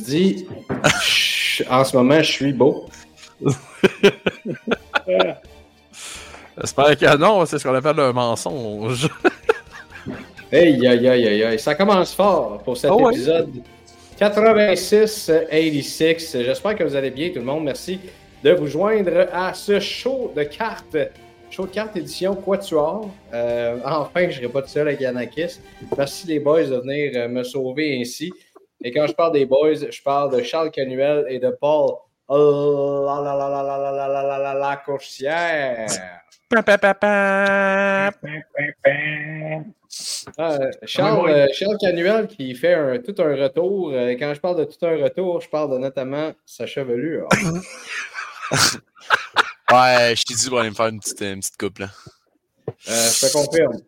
Dit, Chut, en ce moment, je suis beau? J'espère que non, c'est ce qu'on appelle un mensonge. Hey, aïe, aïe, aïe, aïe. Ça commence fort pour cet Oh épisode 86-86. J'espère que vous allez bien, tout le monde. Merci de vous joindre à ce show de cartes. Show de cartes édition Quatuor. Euh, enfin, je ne serai pas tout seul avec Yanakis. Merci les boys de venir euh, me sauver ainsi. Et quand je parle des boys, je parle de Charles Canuel et de Paul euh, la la la la la la la la la la la coursière. Ah, Charles, euh, Charles Canuel qui fait un- tout un retour. Euh, quand je parle de tout un retour, je parle de notamment sa chevelure. Ouais, je t'ai dit, on aller me faire une petite, une petite coupe, là. Euh, je te confirme.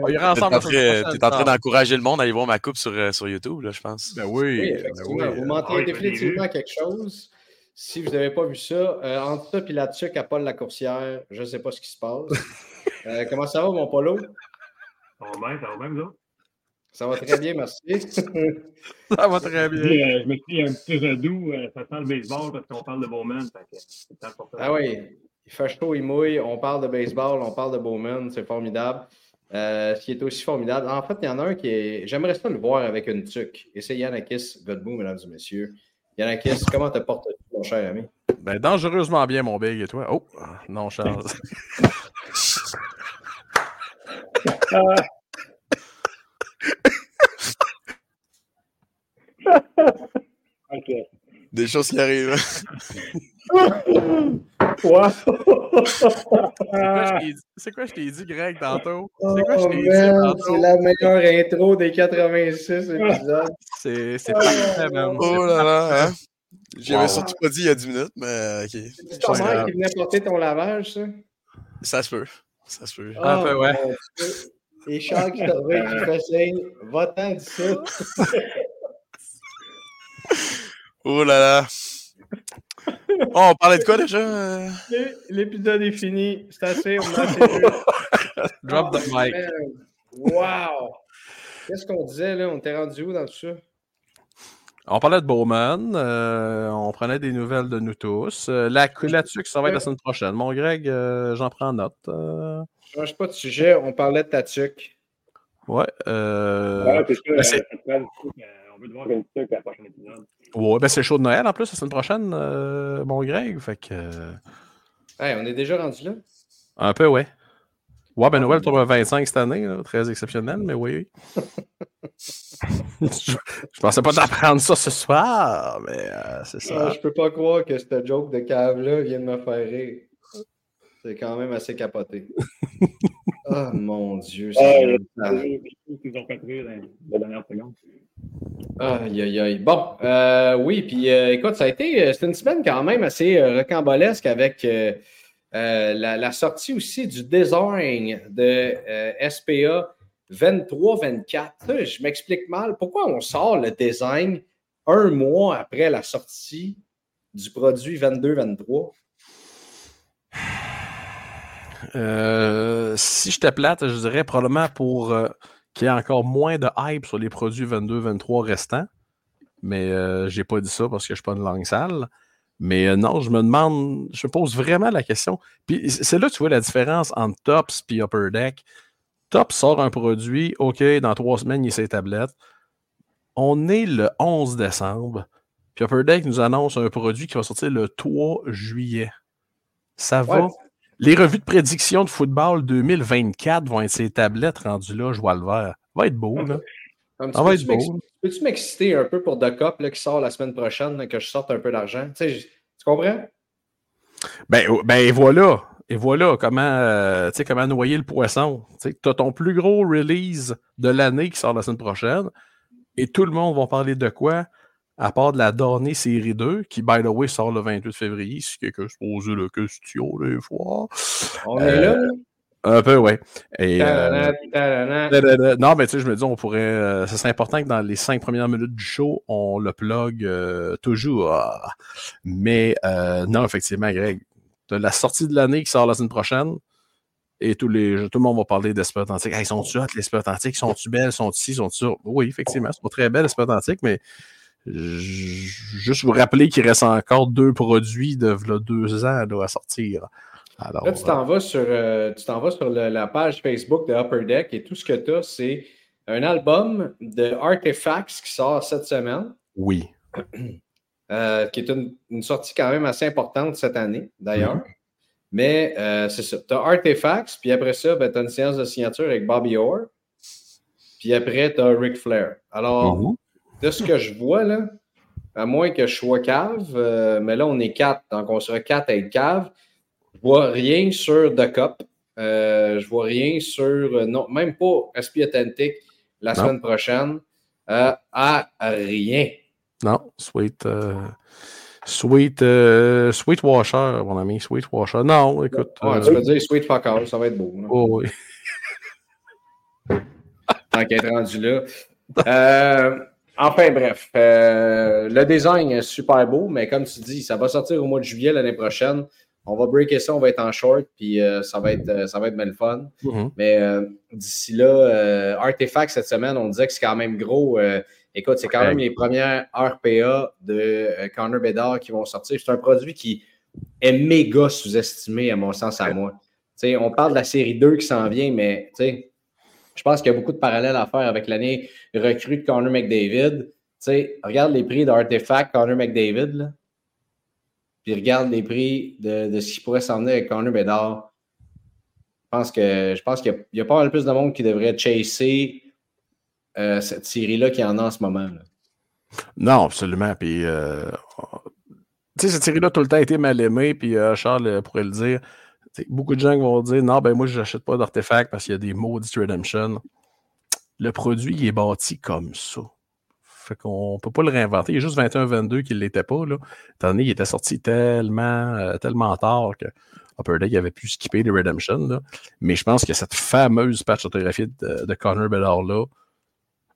On ira T'es ensemble. t'es en train d'encourager le monde à aller voir ma coupe sur, euh, sur YouTube, là, je pense. Ben oui. Oui, ben oui. Vous mentez Ah définitivement quelque chose. Si vous n'avez pas vu ça, euh, entre ça et la tuque à Paul Lacourcière, je ne sais pas ce qui se passe. Euh, comment ça va, mon Polo? Ça va bien, ça va bien, vous autres? Ça va très bien, merci. Ça va très bien. Euh, je me suis dit un petit redoux, euh, ça sent le baseball parce qu'on parle de Bowman. Que. Ah oui, il fait chaud, il mouille, on parle de baseball, on parle de Bowman, c'est formidable. Euh, ce qui est aussi formidable, en fait, il y en a un qui est. J'aimerais ça le voir avec une tuque. Et c'est Yanakis Godbout, mesdames et messieurs. Yanakis, comment te portes-tu, mon cher ami? Ben, dangereusement bien, mon big, et toi? Oh, non, Charles. Ok. Des choses qui arrivent. C'est quoi je t'ai dit- C'est quoi je t'ai dit, Greg, tantôt? C'est quoi je Oh t'ai dit tantôt? c'est la meilleure intro des 86 épisodes. C'est parfait, man. Oh là là, hein? J'avais surtout pas dit il y a 10 minutes, mais ok. C'est ta mère qui venait porter ton lavage, ça? Ça se peut. Ça se peut. Peu, ouais. Dieu. Et Charles qui te qui fait signe, va-t'en d'ici. Oh là là. Oh, on parlait de quoi déjà? L'épisode est fini. C'est assez, on a assez. Drop the mic. Wow! Qu'est-ce qu'on disait là? On était rendu où dans tout ça? On parlait de Bowman, euh, on prenait des nouvelles de nous tous. Euh, la, là-dessus, ça va être la semaine prochaine. Mon Greg, euh, j'en prends note. Euh, Change pas de sujet, on parlait de ta tuque. ouais. Euh, Ouais, on veut te voir une truc à la prochaine épisode. ouais, ben c'est le show de Noël en plus la semaine prochaine, euh, mon Greg. Fait que. euh, Hey, on est déjà rendu là? un peu, ouais. Ouais, ben Noël tombe à 25 cette année, là, très exceptionnel, mais oui. oui. je, je pensais pas d'apprendre ça ce soir, mais euh, c'est Ah, ça. je peux pas croire que cette joke de cave-là vient de me faire rire. C'est quand même assez capoté. oh mon Dieu. Ah, c'est- dernières secondes. Aïe, aïe, aïe. Bon, euh, oui, puis euh, écoute, ça a été, euh, une semaine quand même assez euh, rocambolesque avec euh, la, la sortie aussi du design de SPA 23-24. Ça, Je m'explique mal. Pourquoi on sort le design un mois après la sortie du produit 22-23? Euh, si j'étais plate, je dirais probablement pour euh, qu'il y ait encore moins de hype sur les produits 22-23 restants. Mais euh, j'ai pas dit ça parce que je suis pas une langue sale. Mais euh, non, je me demande, je me pose vraiment la question. Puis c'est là que tu vois la différence entre Tops et Upper Deck. Tops sort un produit, OK, dans trois semaines, il est sur les tablettes. On est le 11 décembre. Puis Upper Deck nous annonce un produit qui va sortir le 3 juillet. Ça va. Les revues de prédiction de football 2024 vont être ces tablettes rendues là, je vois le vert. Va être beau, là. Comme, Ça va peux-tu être m'ex- beau. Peux-tu m'exciter un peu pour The Cup là, qui sort la semaine prochaine, là, que je sorte un peu d'argent? Tu sais, je- tu comprends? Ben, oh, ben voilà. Et voilà comment, euh, tu sais, comment noyer le poisson. Tu as ton plus gros release de l'année qui sort la semaine prochaine. Et tout le monde va parler de quoi? À part de la dernière série 2, qui, by the way, sort le 28 février, si quelqu'un se pose la question des fois. On est là. là. Un peu, ouais. Et, euh, non, mais tu sais, je me dis, on pourrait. euh, ça serait important que dans les cinq premières minutes du show, on le plug euh, toujours. Mais euh, non, effectivement, Greg, t'as la sortie de l'année qui sort la semaine prochaine. Et tous les, tout le monde va parler d'Esprit Antique. Hey, sont-tu hot, l'Esprit Antique? Sont-tu belles? Sont-tu ci? Sont-tu? Oui, effectivement, c'est pas très belle, l'Esprit Antique, mais juste vous rappeler qu'il reste encore deux produits de v'là deux ans là, à sortir. Alors, Là, tu t'en vas sur, euh, tu t'en vas sur le- la page Facebook de Upper Deck et tout ce que tu as, c'est un album de Artifacts qui sort cette semaine, oui. euh, qui est une, une sortie quand même assez importante cette année, d'ailleurs. Mhm. Mais euh, c'est ça. Tu as Artifacts, puis après ça, ben, tu as une séance de signature avec Bobby Orr. Puis après, tu as Ric Flair. Alors, Mhm. De ce que je vois, là, à moins que je sois cave, euh, mais là, on est quatre, donc on sera quatre à être cave. Je vois rien sur The Cup. Euh, je vois rien sur, euh, non, même pas SP Authentic la Non. semaine prochaine. Euh, à rien. Non, Sweet. Sweet, Sweet Washer, mon ami, Sweet Washer. Non, écoute. Ouais, tu peux dire Sweet Fuck All, ça va être beau. oh, oui. tant qu'être rendu là. Euh, enfin, bref. euh, le design est super beau, mais comme tu dis, ça va sortir au mois de juillet l'année prochaine. On va breaker ça, on va être en short, puis euh, ça, va être, euh, ça va être bien le fun. Mhm. Mais euh, d'ici là, Artefact cette semaine, on disait que c'est quand même gros. Écoute, c'est quand même les premières RPA de Connor Bedard qui vont sortir. C'est un produit qui est méga sous-estimé, à mon sens, à moi. On parle de la série 2 qui s'en vient, mais tu sais, je pense qu'il y a beaucoup de parallèles à faire avec l'année recrue de Connor McDavid. Tu sais, regarde les prix d'Artefact, Connor McDavid. Puis regarde les prix de, de ce qui pourrait s'en avec Connor Bedard. Je pense que je pense qu'il y a- pas mal plus de monde qui devrait chasser euh, cette série-là qu'il y en a en ce moment. Non, absolument. Puis, euh, tu sais, cette série-là, tout le temps, été mal aimée. Puis, euh, Charles pourrait le dire. Beaucoup de gens vont dire Non, ben moi, je n'achète pas d'artefacts parce qu'il y a des maudits Redemption. Le produit, il est bâti comme ça. Fait qu'on ne peut pas le réinventer. Il y a juste 21-22 qui ne l'était pas. Là. Étant donné qu'il était sorti tellement, euh, tellement tard que Upper Deck avait pu skipper les Redemption. Mais je pense que cette fameuse patch autographiée de, Connor Bedard-là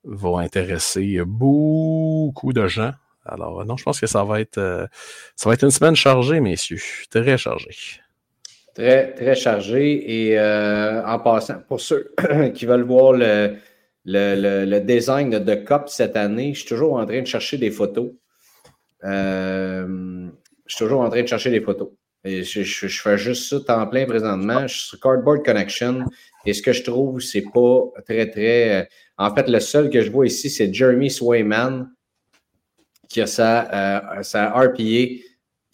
va intéresser beaucoup de gens. Alors, non, je pense que ça va être, euh, ça va être une semaine chargée, messieurs. Très chargée. Très, très chargé. Et euh, en passant, pour ceux qui veulent voir le, le, le- design de The cette année, je suis toujours en train de chercher des photos. Euh, je suis toujours en train de chercher des photos. Je fais juste ça temps plein présentement. Je suis sur Cardboard Connection. Et ce que je trouve, c'est pas très, très. euh, En fait, le seul que je vois ici, c'est Jeremy Swayman qui a sa, euh, sa RPA.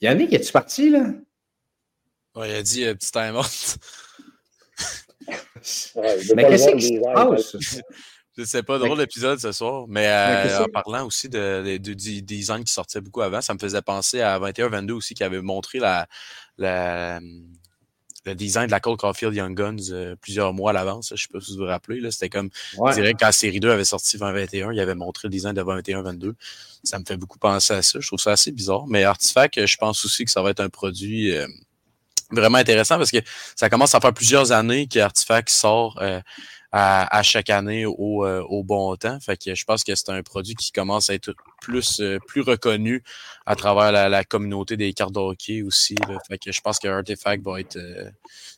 Yannick, es-tu parti, là? Ouais, il a dit euh, petit time out. Ouais, Mais qu'est-ce qui se passe? Je sais pas, drôle l'épisode ce soir, mais, euh, Mais en parlant aussi de, de- de- du design qui sortait beaucoup avant, ça me faisait penser à 21-22 aussi qui avait montré la, la- le design de la Cold Caulfield Young Guns euh, plusieurs mois à l'avance. Je sais pas si vous vous rappelez. là, C'était comme Ouais. je dirais que quand la série 2 avait sorti 2021, il avait montré le design de 21-22. Ça me fait beaucoup penser à ça. Je trouve ça assez bizarre. Mais Artifact, je pense aussi que ça va être un produit euh, vraiment intéressant parce que ça commence à faire plusieurs années qu'Artifact sort euh, à, à chaque année au, euh, au bon temps. Fait que je pense que c'est un produit qui commence à être plus, euh, plus reconnu à travers la, la communauté des cartes de hockey aussi. là. Fait que je pense que Artifact va être euh,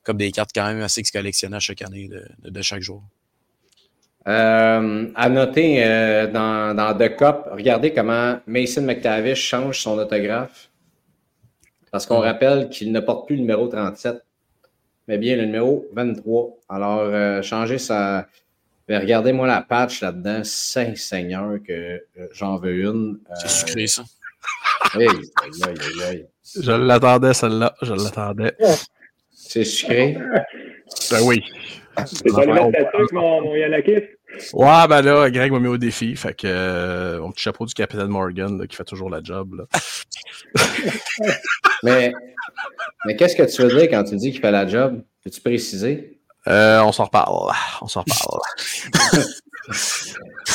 comme des cartes quand même assez collectionnées à chaque année de, de- chaque jour. Euh, à noter euh, dans, dans The Cup, regardez comment Mason McTavish change son autographe. Parce qu'on rappelle qu'il ne porte plus le numéro 37, mais bien le numéro 23. Alors, euh, changer sa. Mais regardez-moi la patch là-dedans. Saint-Seigneur que euh, j'en veux une. Euh, C'est sucré, ça. hey, aïe, aïe, aïe, aïe. Je l'attendais, celle-là. Je l'attendais. C'est sucré? Ben oui. C'est pas le mettre mon, mon Yanakis? Ouais, ben là, Greg m'a mis au défi. Fait que euh, mon petit chapeau du capitaine Morgan là, qui fait toujours la job. Là. Mais Mais qu'est-ce que tu veux dire quand tu dis qu'il fait la job? Peux-tu préciser? Euh, on s'en reparle. On s'en reparle.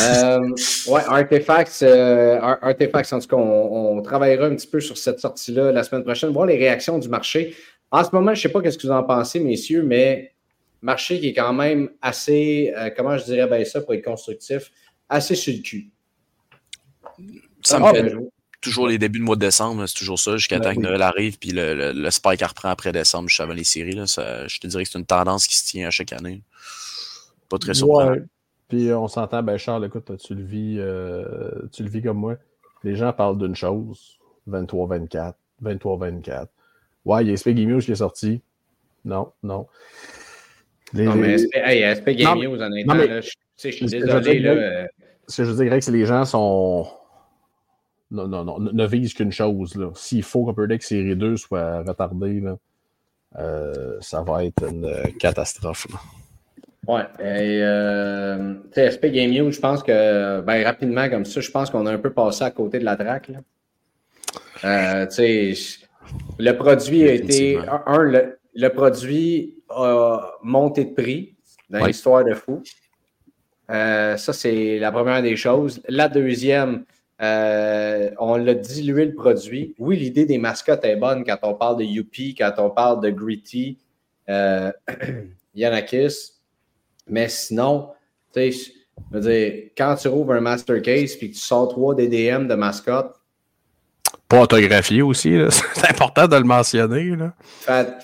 Euh, ouais, Artifacts, euh, Artifacts, en tout cas, on, on travaillera un petit peu sur cette sortie-là la semaine prochaine, voir les réactions du marché. En ce moment, je ne sais pas qu'est-ce que vous en pensez, messieurs, mais marché qui est quand même assez, euh, comment je dirais bien ça pour être constructif, assez sur le cul. Ça me Ah, fait ben, toujours les débuts de mois de décembre, c'est toujours ça, jusqu'à Ben temps que. Noël arrive, puis le, le, le spike reprend après décembre, juste avant les séries. Là, ça, je te dirais que c'est une tendance qui se tient à chaque année. Pas très surprenant. Ouais. Puis euh, on s'entend, ben Charles, écoute, tu le vis, euh, tu le vis comme moi. Les gens parlent d'une chose, 23-24, 23-24. Ouais, il y a SP Game News qui est sorti. Non, non. Les- Non, mais SP, hey, honnêtement, non, mais- là, je, je suis que désolé. Là, Ce que je dirais que c'est les gens sont. Non, non, non, ne ne visent qu'une chose. S'il faut qu'Upper Deck Série 2 soit retardé, là, euh, ça va être une euh, catastrophe. là. Ouais, et euh, SP Game News, je pense que, ben, rapidement comme ça, je pense qu'on a un peu passé à côté de la traque. Là. Euh, le produit a été, un, le, le produit a monté de prix dans l'histoire de fou. Euh, ça, c'est la première des choses. La deuxième, euh, on l'a dilué le produit. Oui, l'idée des mascottes est bonne quand on parle de Yuppie, quand on parle de Gritty, euh, Yanakis. Mais sinon, tu sais, quand tu rouvres un master case puis que tu sors trois DDM de mascotte, Pas autographié aussi, c'est important de le mentionner. Là.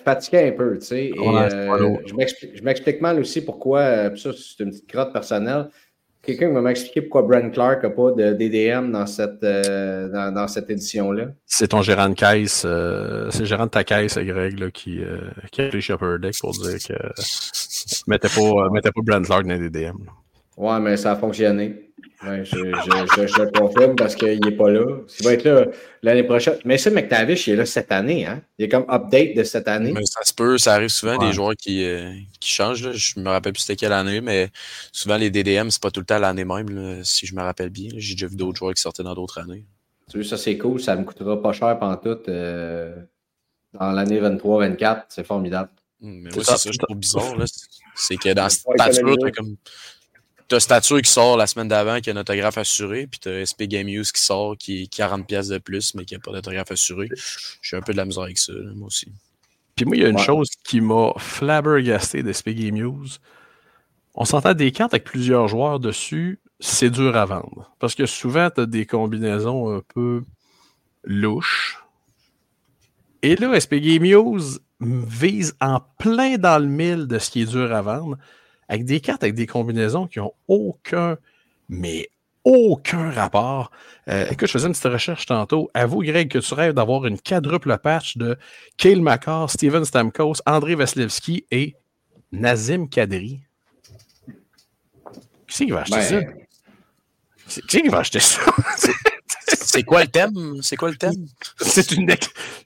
fatigué un peu, tu sais. Euh, je m'explique- mal aussi pourquoi, euh, puis ça, c'est une petite crotte personnelle. Quelqu'un va m'expliquer pourquoi Brent Clark n'a pas de DDM dans cette, euh, dans, dans cette édition-là? C'est ton gérant de caisse, euh, c'est le gérant de ta caisse, Greg, là, qui, euh, qui a appelé chez Upper Deck pour dire que mettez pas, euh, mettez pas Brand Clark dans les DDM. là. Ouais, mais ça a fonctionné. Ouais, je, je, je, je le confirme parce qu'il n'est pas là. Il va être là l'année prochaine. Mais ça, McTavish, il est là cette année. Hein? Il est comme update de cette année. Mais ça se peut, ça arrive souvent Ouais. des joueurs qui, euh, qui changent. Là. Je me rappelle plus c'était quelle année, mais souvent les DDM, c'est pas tout le temps l'année même, là, si je me rappelle bien. J'ai déjà vu d'autres joueurs qui sortaient dans d'autres années. Tu vois, ça, c'est cool. Ça me coûtera pas cher pantoute euh, dans l'année 23-24. C'est formidable. Hum, Mais C'est moi, ça. c'est ça, je trouve bizarre. là. C'est que dans Ouais, stature, comme. T'as stature qui sort la semaine d'avant, qui a un autographe assuré, puis t'as SP Game News qui sort, qui est 40$ piastres de plus, mais qui n'a pas d'autographe assuré. J'ai un peu de la misère avec ça, là, moi aussi. Puis moi, il y a une Ouais. chose qui m'a flabbergasté d'SP Game News. On s'entend des cartes avec plusieurs joueurs dessus, c'est dur à vendre. Parce que souvent, tu as des combinaisons un peu louches. Et là, SP Game News vise en plein dans le mille de ce qui est dur à vendre, avec des cartes avec des combinaisons qui ont aucun, mais aucun rapport. Euh, écoute, je faisais une petite recherche tantôt. Avoue, Greg, que tu rêves d'avoir une quadruple patch de Kale McCarr, Steven Stamkos, André Vasilevski et Nazim Kadri. Qui c'est qui va acheter Ben, ça? Qui c'est qui va acheter ça? C'est quoi le thème? C'est quoi le thème? c'est une.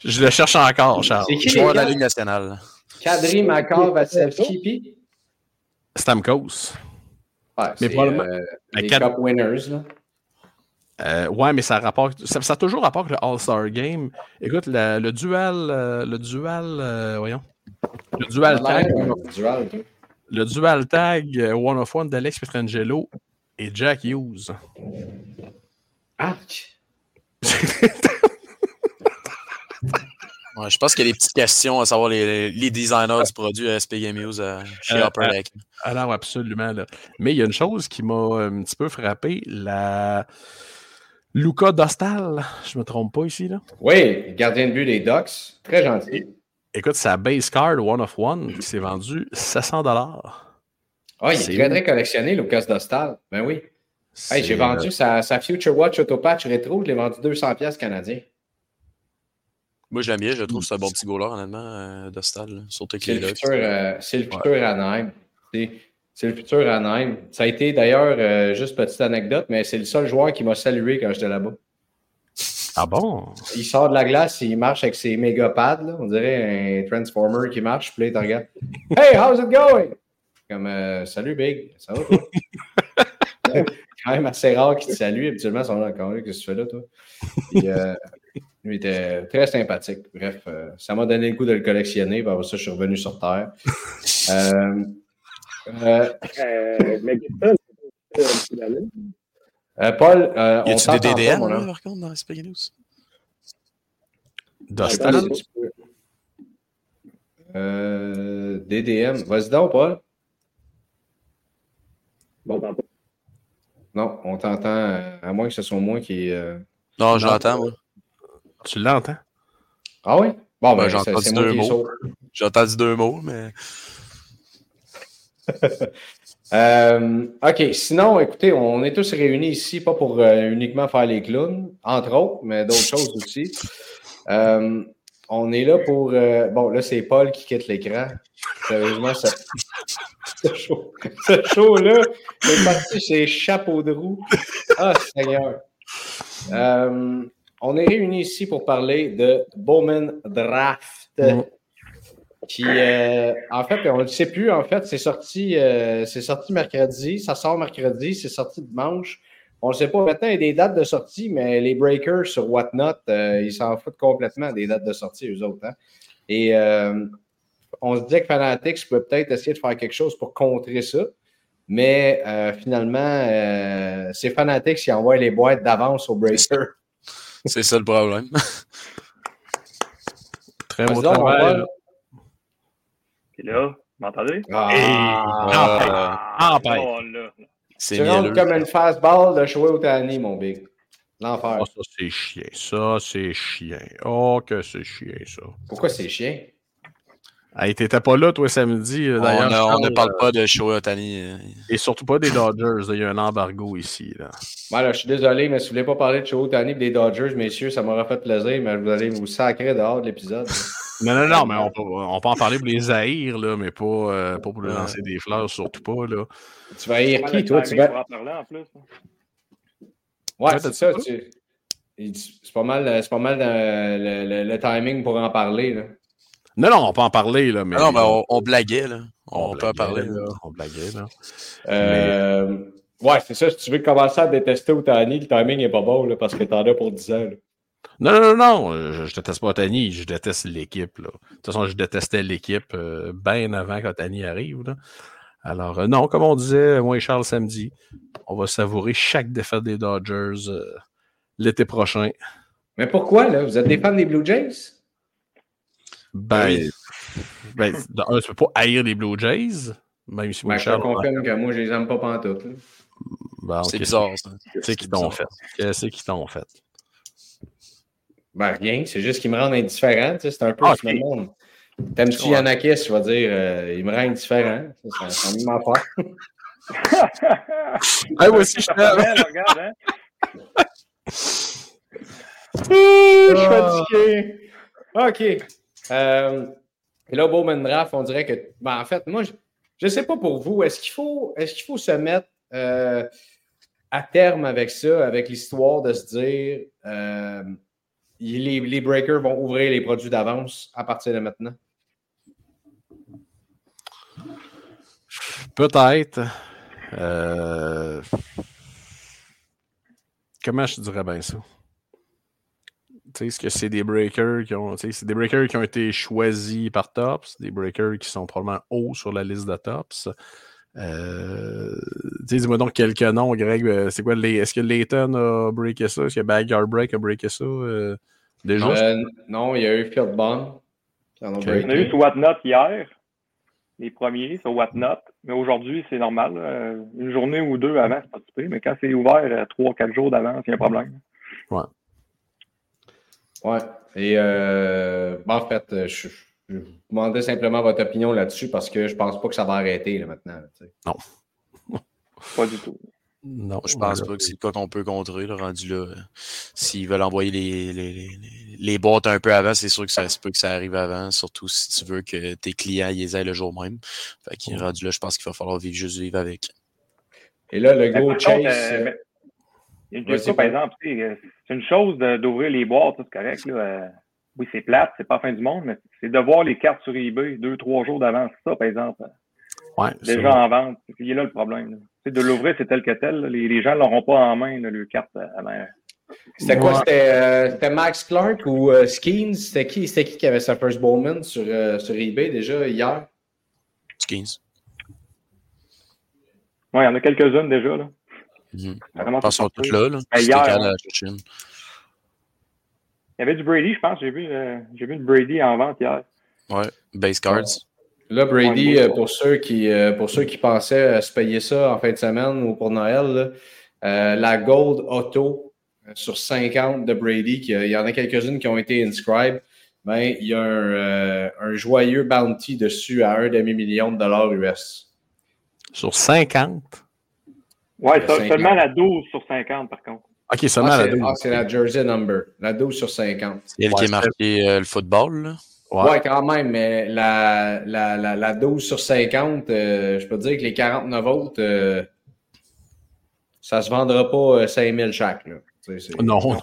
Je le cherche encore, Charles. C'est qui Joueur de la Ligue nationale. Kadri, Makar, Vasilevski, puis... Stamkos. Ouais, Mais probablement- euh, les Cup winners. Là. Euh, ouais, mais ça, rapporte, ça, ça a toujours rapport avec le All-Star Game. Écoute, la- le dual, euh, le dual, euh, voyons, le dual tag, Dual. le dual tag one of one d'Alex Pietrangelo et Jack Hughes. Arc. Ouais, je pense qu'il y a des petites questions à savoir les, les designers du produit SP Game News euh, chez Euh, Upper euh, Deck. Alors, absolument. là. Mais il y a une chose qui m'a un petit peu frappé. La Luca Dostal, je me trompe pas ici. Là. Oui, gardien de but des Ducks. Très gentil. Écoute, sa base card one of one qui s'est vendue 700 dollars. Ah, il C'est est très, très collectionné, Lucas Dostal. Ben oui. Hey, j'ai euh, vendu sa, sa Future Watch Autopatch rétro, je l'ai vendu 200$ piastres canadiens. Moi, je l'aime bien. Je trouve que c'est un bon petit goaler, honnêtement, euh, Dostal. là. Surtout C'est qu'il le est là. futur, euh, c'est le futur Anaheim. C'est c'est le futur Anaheim. Ça a été d'ailleurs, euh, juste petite anecdote, mais c'est le seul joueur qui m'a salué quand j'étais là-bas. Ah bon? Il sort de la glace, il marche avec ses méga pads, là. on dirait un Transformer qui marche, puis là, il te regarde. Hey, how's it going? Comme, euh, salut, Big. Ça va, toi? quand même assez rare qu'il te salue. Habituellement, ils sont là, Quand même, qu'est-ce que tu fais là, toi? Puis, euh, Lui était très sympathique. Bref, euh, ça m'a donné le goût de le collectionner. Puis après ça, je suis revenu sur Terre. Euh, euh, Euh, mais euh, Paul, euh, Y on a-tu des DDM, là, par contre, dans? Dostal. Euh, DDM. Vas-y donc, Paul. Bon. Non, on t'entend, à moins que ce soit moi qui. euh, Non, je l'entends, moi. Tu l'entends? Ah oui? Bon, ben, Ben, j'ai c'est entendu c'est moi deux mots. J'ai entendu deux mots, mais. Euh, OK. Sinon, écoutez, on est tous réunis ici, pas pour euh, uniquement faire les clowns, entre autres, mais d'autres choses aussi. Euh, on est là pour. euh, bon, là, c'est Paul qui quitte l'écran. Sérieusement, ça. Ce show- ce show-là est parti chez Chapeau de roue. Ah, Seigneur. Euh, on est réunis ici pour parler de Bowman Draft. Mm. Qui, euh, en fait, on ne le sait plus. En fait, c'est sorti, euh, c'est sorti mercredi. Ça sort mercredi. C'est sorti dimanche. On ne sait pas. Maintenant, il y a des dates de sortie, mais les breakers sur Whatnot, euh, ils s'en foutent complètement des dates de sortie, eux autres. hein. Et on se disait que Fanatics peut peut-être essayer de faire quelque chose pour contrer ça. Mais finalement, c'est Fanatics qui envoie les boîtes d'avance aux breakers. C'est ça le problème. Très beau travail. Puis là, vous m'entendez? Ah, Ah, ben. Oh, là. C'est tu rentres mielleux. comme une fastball de jouer au Tani, mon big. L'enfer. Ah, ça, c'est chien. Ça, c'est chien. Oh, que c'est chien, ça. Pourquoi c'est chien? Hey, t'étais pas là, toi, samedi. euh, On, ne- on ne Charles, parle euh, pas de Shohei Otani. Et surtout pas des Dodgers. Il y a un embargo ici. Là. Moi, là, je suis désolé, mais si vous voulez pas parler de Show Tani et des Dodgers, messieurs, ça m'aurait fait plaisir, mais vous allez vous sacrer dehors de l'épisode. Non, non, non, mais on peut, on peut en parler pour les haïr, là, mais pas, euh, pas pour lui Ouais. lancer des fleurs, surtout pas. Là. tu vas haïr qui, toi? Tu vas... pour en parler en plus. hein. Ouais, Ouais, c'est ça. tu- C'est pas mal, c'est pas mal le, le- le timing pour en parler. Là. Non, non, on peut en parler, là, mais. Non, mais on, on blaguait, là. On, peut en parler. là. On blaguait, là. Euh, Ouais, c'est ça. Si tu veux commencer à détester Otani, le timing est pas bon là, parce que t'en as pour 10 ans. là. Non, non, non, non, euh, je, je déteste pas Otani, je déteste l'équipe. là. De toute façon, je détestais l'équipe euh, bien avant qu'Otani arrive. Là. Alors, euh, non, comme on disait, moi et Charles samedi, on va savourer chaque défaite des Dodgers euh, l'été prochain. Mais pourquoi, là? Vous êtes des fans des Blue Jays? Ben, Oui. ben, de un, tu peux pas haïr les Blue Jays, même si moi Ben, je te confirme que moi, je les aime pas pantoute. Ben, C'est bizarre, ça. Qu'est-ce qu'ils t'ont fait? Qu'est-ce qu'ils t'ont fait? Ben, rien. C'est juste qu'ils me rendent indifférent. C'est un peu Ah, ce monde. T'aimes-tu Ouais. Yanakis? Je vais dire, euh, il me rend indifférent. Ça, C'est la même affaire. Ah, moi aussi, je regarde, hein. Je suis fatigué. OK. Euh, et là, Bowman Draft, on dirait que. Ben, en fait, moi, je ne sais pas pour vous, est-ce qu'il faut, est faut se mettre euh, à terme avec ça, avec l'histoire de se dire euh, les, les breakers vont ouvrir les produits d'avance à partir de maintenant? Peut-être. Comment je dirais bien ça? Tu sais, Est-ce que c'est des breakers qui ont. tu sais, C'est des breakers qui ont été choisis par Tops, des breakers qui sont probablement hauts sur la liste de Tops. Euh, Dis-moi donc quelques noms, Greg. euh, C'est quoi les- Est-ce que Layton a breaké ça? Est-ce que Backyard Break a breaké ça? euh, déjà? Euh, non, il y a eu Field Bond. qui en ont Ok. breaké. On a eu sur Whatnot hier, les premiers sur Whatnot, mais aujourd'hui, c'est normal. Une journée ou deux avant, c'est pas super, mais quand c'est ouvert trois, quatre jours d'avance, il y a un problème. Ouais. Et euh, ben, en fait, euh, je, je vous demandais simplement votre opinion là-dessus parce que je pense pas que ça va arrêter là, maintenant. là, sais. Pas du tout. Non, Je pense pas que c'est quoi qu'on peut contrer, là, rendu là. euh, S'ils veulent envoyer les, les, les, les- boîtes un peu avant, c'est sûr que ça se peut que ça arrive avant, surtout si tu veux que tes clients y les aient le jour même. Fait qu'il rendu là, je pense qu'il va falloir vivre juste vivre avec. Et là, le gros chase. contre, euh, euh, par exemple, euh, c'est une chose d'ouvrir les boîtes, c'est correct. Là, euh, oui, c'est plate, c'est pas la fin du monde, mais c'est de voir les cartes sur eBay deux, trois jours d'avance. Ça, par exemple, Ouais, c'est déjà en vente. Il est là le problème. là. De l'ouvrir, c'est tel que tel. là. Les, les gens ne l'auront pas en main, là, le carte, avant C'était quoi? Ouais. C'était euh, Max Clark ou euh, Skeens? C'était qui, c'était qui qui avait sa first Bowman sur, euh, sur eBay déjà hier? Skins. Ouais, il y en a quelques-unes déjà. Là. Pense qu'ils sont là. là. Hier, quand la Chine. Il y avait du Brady, je pense. J'ai vu, euh, j'ai vu le Brady en vente hier. Ouais. Base cards. Là, Brady, euh, pour, ceux qui, euh, pour ceux qui pensaient euh, se payer ça en fin de semaine ou pour Noël, là, euh, la Gold Auto euh, sur 50 de Brady, qui, euh, il y en a quelques-unes qui ont été inscribed, ben, il y a un, euh, un joyeux bounty dessus à un demi-million de dollars US. Sur 50. Ça- 50. seulement la 12 sur 50, par contre. Ok, seulement Ah, la c'est double. ah, c'est la jersey number, la 12 sur 50. C'est elle Ouais, qui est c'est- marqué euh, le football. Là? Ouais. Ouais, quand même, mais la, la, la, la 12 sur 50, euh, je peux te dire que les 49 autres, euh, ça se vendra pas euh, 5000 chaque. Là. Tu sais, c'est- Non, non.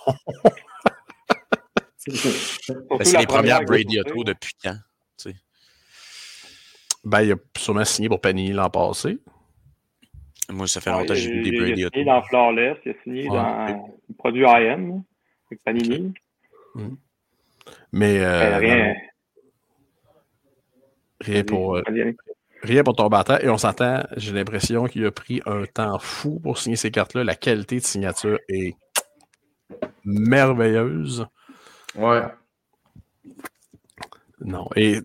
Ben, c'est les premières Brady. Auto depuis quand? tu sais? Ben, il a sûrement signé pour Panini l'an passé. Moi, ça fait Ouais, longtemps que j'ai il- vu des il- Brady Il a signé dans Flawless, il a signé Ouais. dans le produit IM, avec Panini. Mais Euh, euh, rien. rien, pour, euh, Rien. pour terre. Et on s'entend, j'ai l'impression qu'il a pris un temps fou pour signer ces cartes-là. La qualité de signature est merveilleuse. Ouais. Non. Et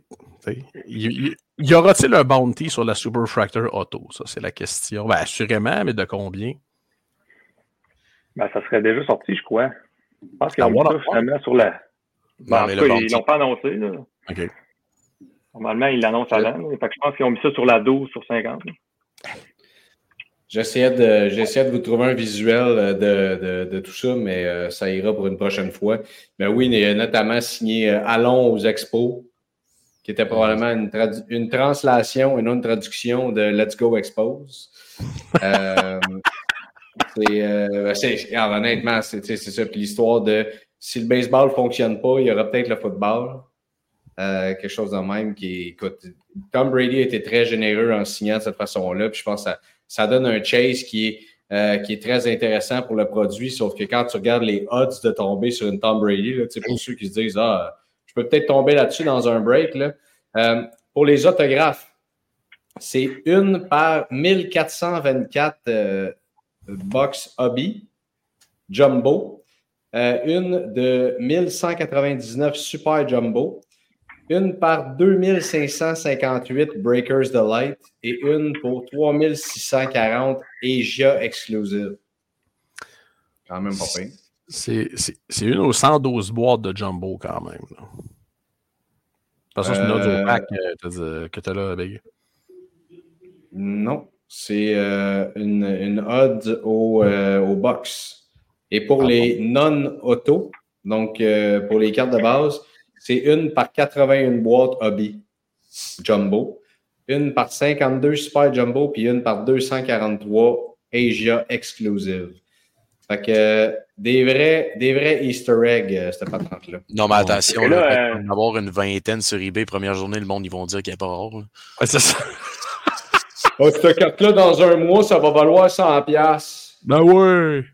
y, y- y aura-t-il un bounty sur la Super Fractor Auto? Ça, c'est la question. Ben, assurément, mais de combien? Ben, ça serait déjà sorti, je crois. Je pense qu'ils ont mis voilà. ça finalement sur la. Ben, Non, mais cas, ils l'ont pas annoncé. Là. OK. Normalement, ils l'annoncent avant. là. Fait que je pense qu'ils ont mis ça sur la 12 sur 50. là. J'essayais de, j'essayais de vous trouver un visuel euh, de, de, de tout ça, mais euh, ça ira pour une prochaine fois. Mais oui, il a notamment signé euh, Allons aux Expos, qui était probablement une, une translation et non une traduction de Let's Go Expose. Euh, c'est, euh, honnêtement, c'est, ça. Puis l'histoire de si le baseball ne fonctionne pas, il y aura peut-être le football. Euh, quelque chose de même qui écoute. Tom Brady a été très généreux en signant de cette façon-là. Puis je pense que ça, ça donne un chase qui est, euh, qui est très intéressant pour le produit, sauf que quand tu regardes les odds de tomber sur une Tom Brady, là, pour ceux qui se disent Ah, peut-être tomber là-dessus dans un break. Là. Euh, pour les autographes, c'est une par 1424 euh, box hobby jumbo, euh, une de 1199 super jumbo, une par 2558 Breakers Delight et une pour 3640 Asia Exclusive. Quand même pas. C'est une aux 112 boîtes de Jumbo quand même. là. De toute façon, c'est une autre Euh, pack que tu as là, Big. Non, c'est euh, une, une odd au, euh, au box. Et pour les non-auto, donc euh, pour les cartes de base, c'est une par 81 boîtes hobby jumbo, une par 52 super jumbo, puis une par 243 Asia exclusive. Fait que des vrais, des vrais Easter eggs, euh, cette patente-là. Non, mais attention, euh, il va avoir une vingtaine sur eBay, première journée, le monde, ils vont dire qu'il n'est pas rare. Ouais, c'est ça. Oh, cette carte-là, dans un mois, ça va valoir 100$. piastres. Ben ouais!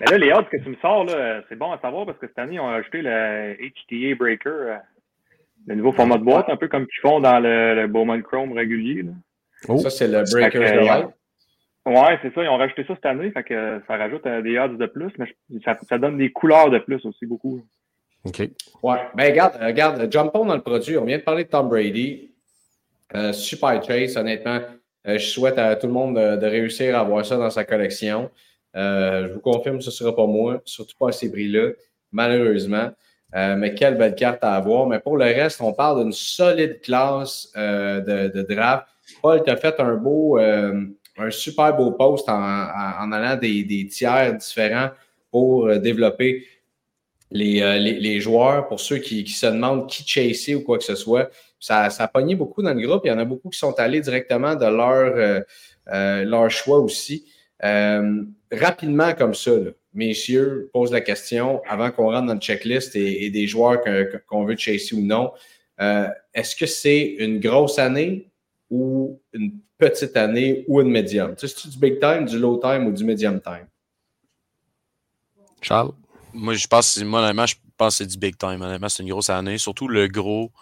Mais là, les odds que tu me sors, là, c'est bon à savoir parce que cette année, ils ont ajouté le HTA Breaker, euh, le nouveau format de boîte, un peu comme qu'ils font dans le, le Bowman Chrome régulier. Là. Oh. Ça, c'est le que, Delight. Ouais, c'est ça. Ils ont rajouté ça cette année. Fait que euh, ça rajoute euh, des odds de plus, mais ça, ça donne des couleurs de plus aussi beaucoup. OK. Ouais, ben regarde, euh, regarde, jump on dans le produit. On vient de parler de Tom Brady. Euh, super chase, honnêtement. Euh, je souhaite à tout le monde de, de réussir à avoir ça dans sa collection. Euh, je vous confirme, ce ne sera pas moi, surtout pas à ces prix-là, malheureusement. Euh, mais quelle belle carte à avoir. Mais pour le reste, on parle d'une solide classe euh, de, de draft. Paul, tu as fait un beau, euh, un super beau post en, allant des, tiers différents pour euh, développer les, euh, les, les joueurs, pour ceux qui, se demandent qui chasser ou quoi que ce soit. Ça, a pogné beaucoup dans le groupe. Il y en a beaucoup qui sont allés directement de leur, euh, leur choix aussi. Rapidement comme ça, messieurs, pose la question avant qu'on rentre dans le checklist et, des joueurs qu'on veut chasser ou non. Est-ce que c'est une grosse année ou une petite année ou une médium? Tu sais, c'est-tu du big time, du low time ou du medium time? Charles? Moi, je pense, moi, honnêtement, je pense que c'est du big time. Honnêtement, c'est une grosse année. Surtout le gros,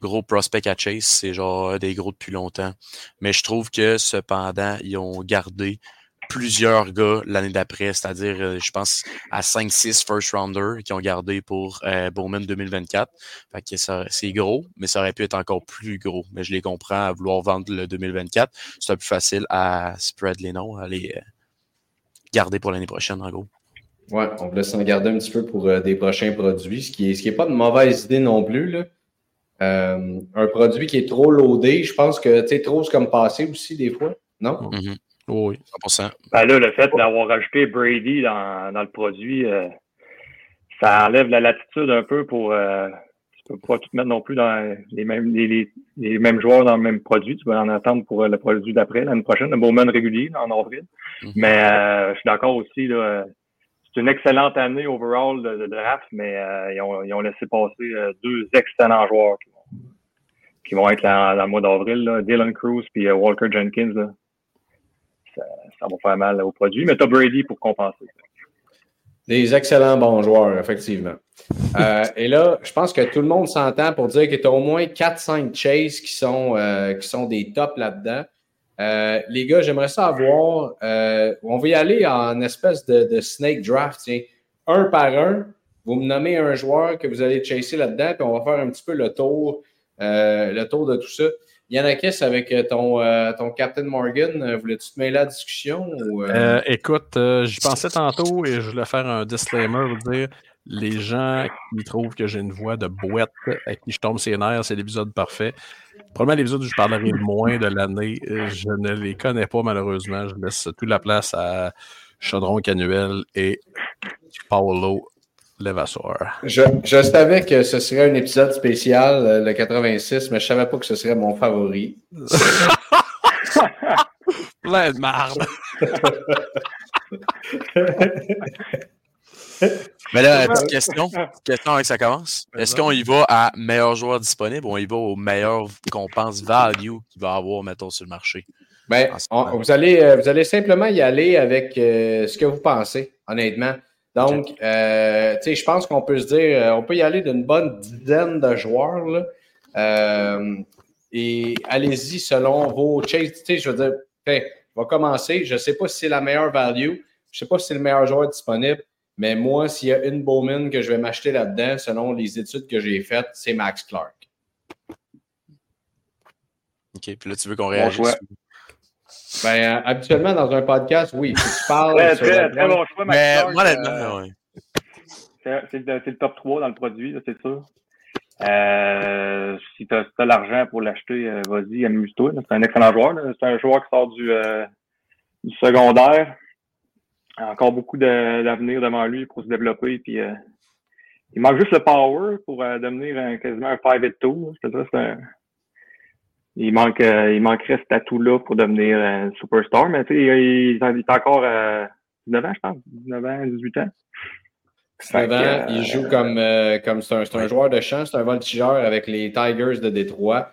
gros prospect à Chase, c'est genre des gros depuis longtemps. Mais je trouve que cependant, ils ont gardé plusieurs gars l'année d'après, c'est-à-dire, euh, je pense, à 5-6 first rounders qui ont gardé pour euh, Bowman 2024. Fait que c'est gros, mais ça aurait pu être encore plus gros. Mais je les comprends à vouloir vendre le 2024. C'est plus facile à spread les noms, à les euh, garder pour l'année prochaine, en gros. Ouais, on voulait s'en garder un petit peu pour euh, des prochains produits, ce qui n'est ce qui est pas une mauvaise idée non plus. Là. Un produit qui est trop loadé, je pense que tu sais, trop c'est comme passé aussi des fois, non? Oui. 100%. Ben là, le fait d'avoir rajouté Brady dans, dans le produit, euh, ça enlève la latitude un peu pour. Euh, tu peux pas tout mettre non plus dans les mêmes, les, les, mêmes joueurs dans le même produit. Tu vas en attendre pour le produit d'après, l'année prochaine, le Bowman régulier en avril. Mhm. Mais euh, je suis d'accord aussi, là, c'est une excellente année overall de, de draft, mais euh, ils, ont, ils, ont, laissé passer euh, deux excellents joueurs qui vont, qui vont être là, dans le mois d'avril. Dylan Cruz et Walker Jenkins. Là ça, ça, va faire mal au produit. Mais tu as Brady pour compenser. Des excellents bons joueurs, effectivement. euh, et là, je pense que tout le monde s'entend pour dire que tu as au moins 4-5 chases qui sont, euh, qui sont des tops là-dedans. Euh, les gars, j'aimerais savoir, euh, on va y aller en espèce de, de snake draft. Tiens. Un par un, vous me nommez un joueur que vous allez chasser là-dedans, puis on va faire un petit peu le tour, le tour de tout ça. Yannakis, avec ton, euh, ton Captain Morgan, euh, voulais-tu te mêler à la discussion? Ou, euh... Euh, écoute, j'y pensais tantôt et je voulais faire un disclaimer, vous dire les gens qui trouvent que j'ai une voix de boîte à qui je tombe ses nerfs, c'est l'épisode parfait. Probablement l'épisode où je parlerai le moins de l'année, je ne les connais pas malheureusement. Je laisse toute la place à Chaudron Canuel et Paolo Levasseur. Je, je, savais que ce serait un épisode spécial, le 86, mais je savais pas que ce serait mon favori. Plein de marde. Mais là, petite question, question avec ça commence. Est-ce qu'on y va à meilleur joueur disponible ou on y va au meilleur qu'on pense value qu'il va avoir, mettons, sur le marché? Ben, on, vous, allez, vous allez simplement y aller avec euh, ce que vous pensez, honnêtement. Donc, euh, tu sais, je pense qu'on peut se dire, euh, on peut y aller d'une bonne dizaine de joueurs. Là. Euh, et allez-y selon vos chases. Tu sais, je veux dire, on va commencer. Je ne sais pas si c'est la meilleure value. Je ne sais pas si c'est le meilleur joueur disponible. Mais moi, s'il y a une Bowman que je vais m'acheter là-dedans, selon les études que j'ai faites, c'est Max Clark. OK. Puis là, tu veux qu'on réagisse? Ben, euh, habituellement, dans un podcast, oui. Si tu parles. très, très, très bon choix, Mais moi, euh, ouais. C'est le, top 3 dans le produit, c'est sûr. Euh, si tu as, as l'argent pour l'acheter, euh, vas-y, amuse-toi. C'est un excellent joueur. C'est un joueur qui sort du, euh, du secondaire. Encore beaucoup d'avenir devant lui pour se développer. Puis, euh, il manque juste le power pour euh, devenir un, quasiment un 5 et 2. C'est un, il, manque, euh, il manquerait cet atout-là pour devenir un superstar. Mais tu sais, il, il, est encore 19 ans, je pense. 19 ans, 18 ans. 19 ans, il joue comme euh, comme c'est un, un, joueur de champ, c'est un voltigeur avec les Tigers de Détroit.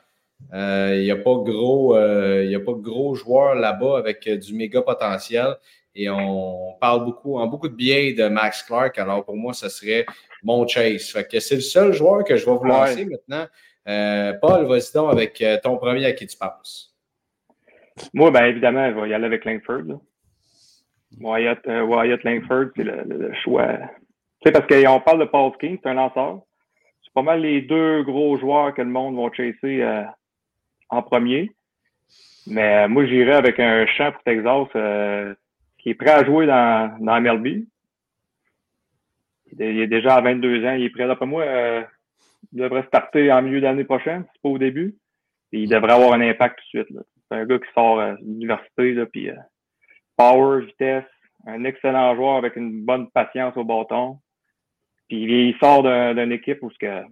Euh, il n'y a pas gros, euh, il y a pas gros joueur là-bas avec du méga potentiel. Et on parle beaucoup, en beaucoup de bien de Max Clark. Alors pour moi, ce serait mon chase. Fait que c'est le seul joueur que je vais vous lancer ouais. maintenant. Paul, vas-y donc avec ton premier à qui tu penses? Moi, bien évidemment, il va y aller avec Langford. Wyatt, Wyatt Langford, c'est le, choix tu sais, parce qu'on parle de Paul King, c'est un lanceur. C'est pas mal les deux gros joueurs que le monde va chasser euh, en premier. Mais euh, moi, j'irais avec un champ pour Texas euh, qui est prêt à jouer dans, dans MLB. Il est déjà à 22 ans, il est prêt. D'après moi, euh, devrait starter en milieu d'année prochaine, c'est pas au début. Et il devrait avoir un impact tout de suite. C'est un gars qui sort de l'université, puis power, vitesse, un excellent joueur avec une bonne patience au bâton. Puis il sort d'une un équipe où que,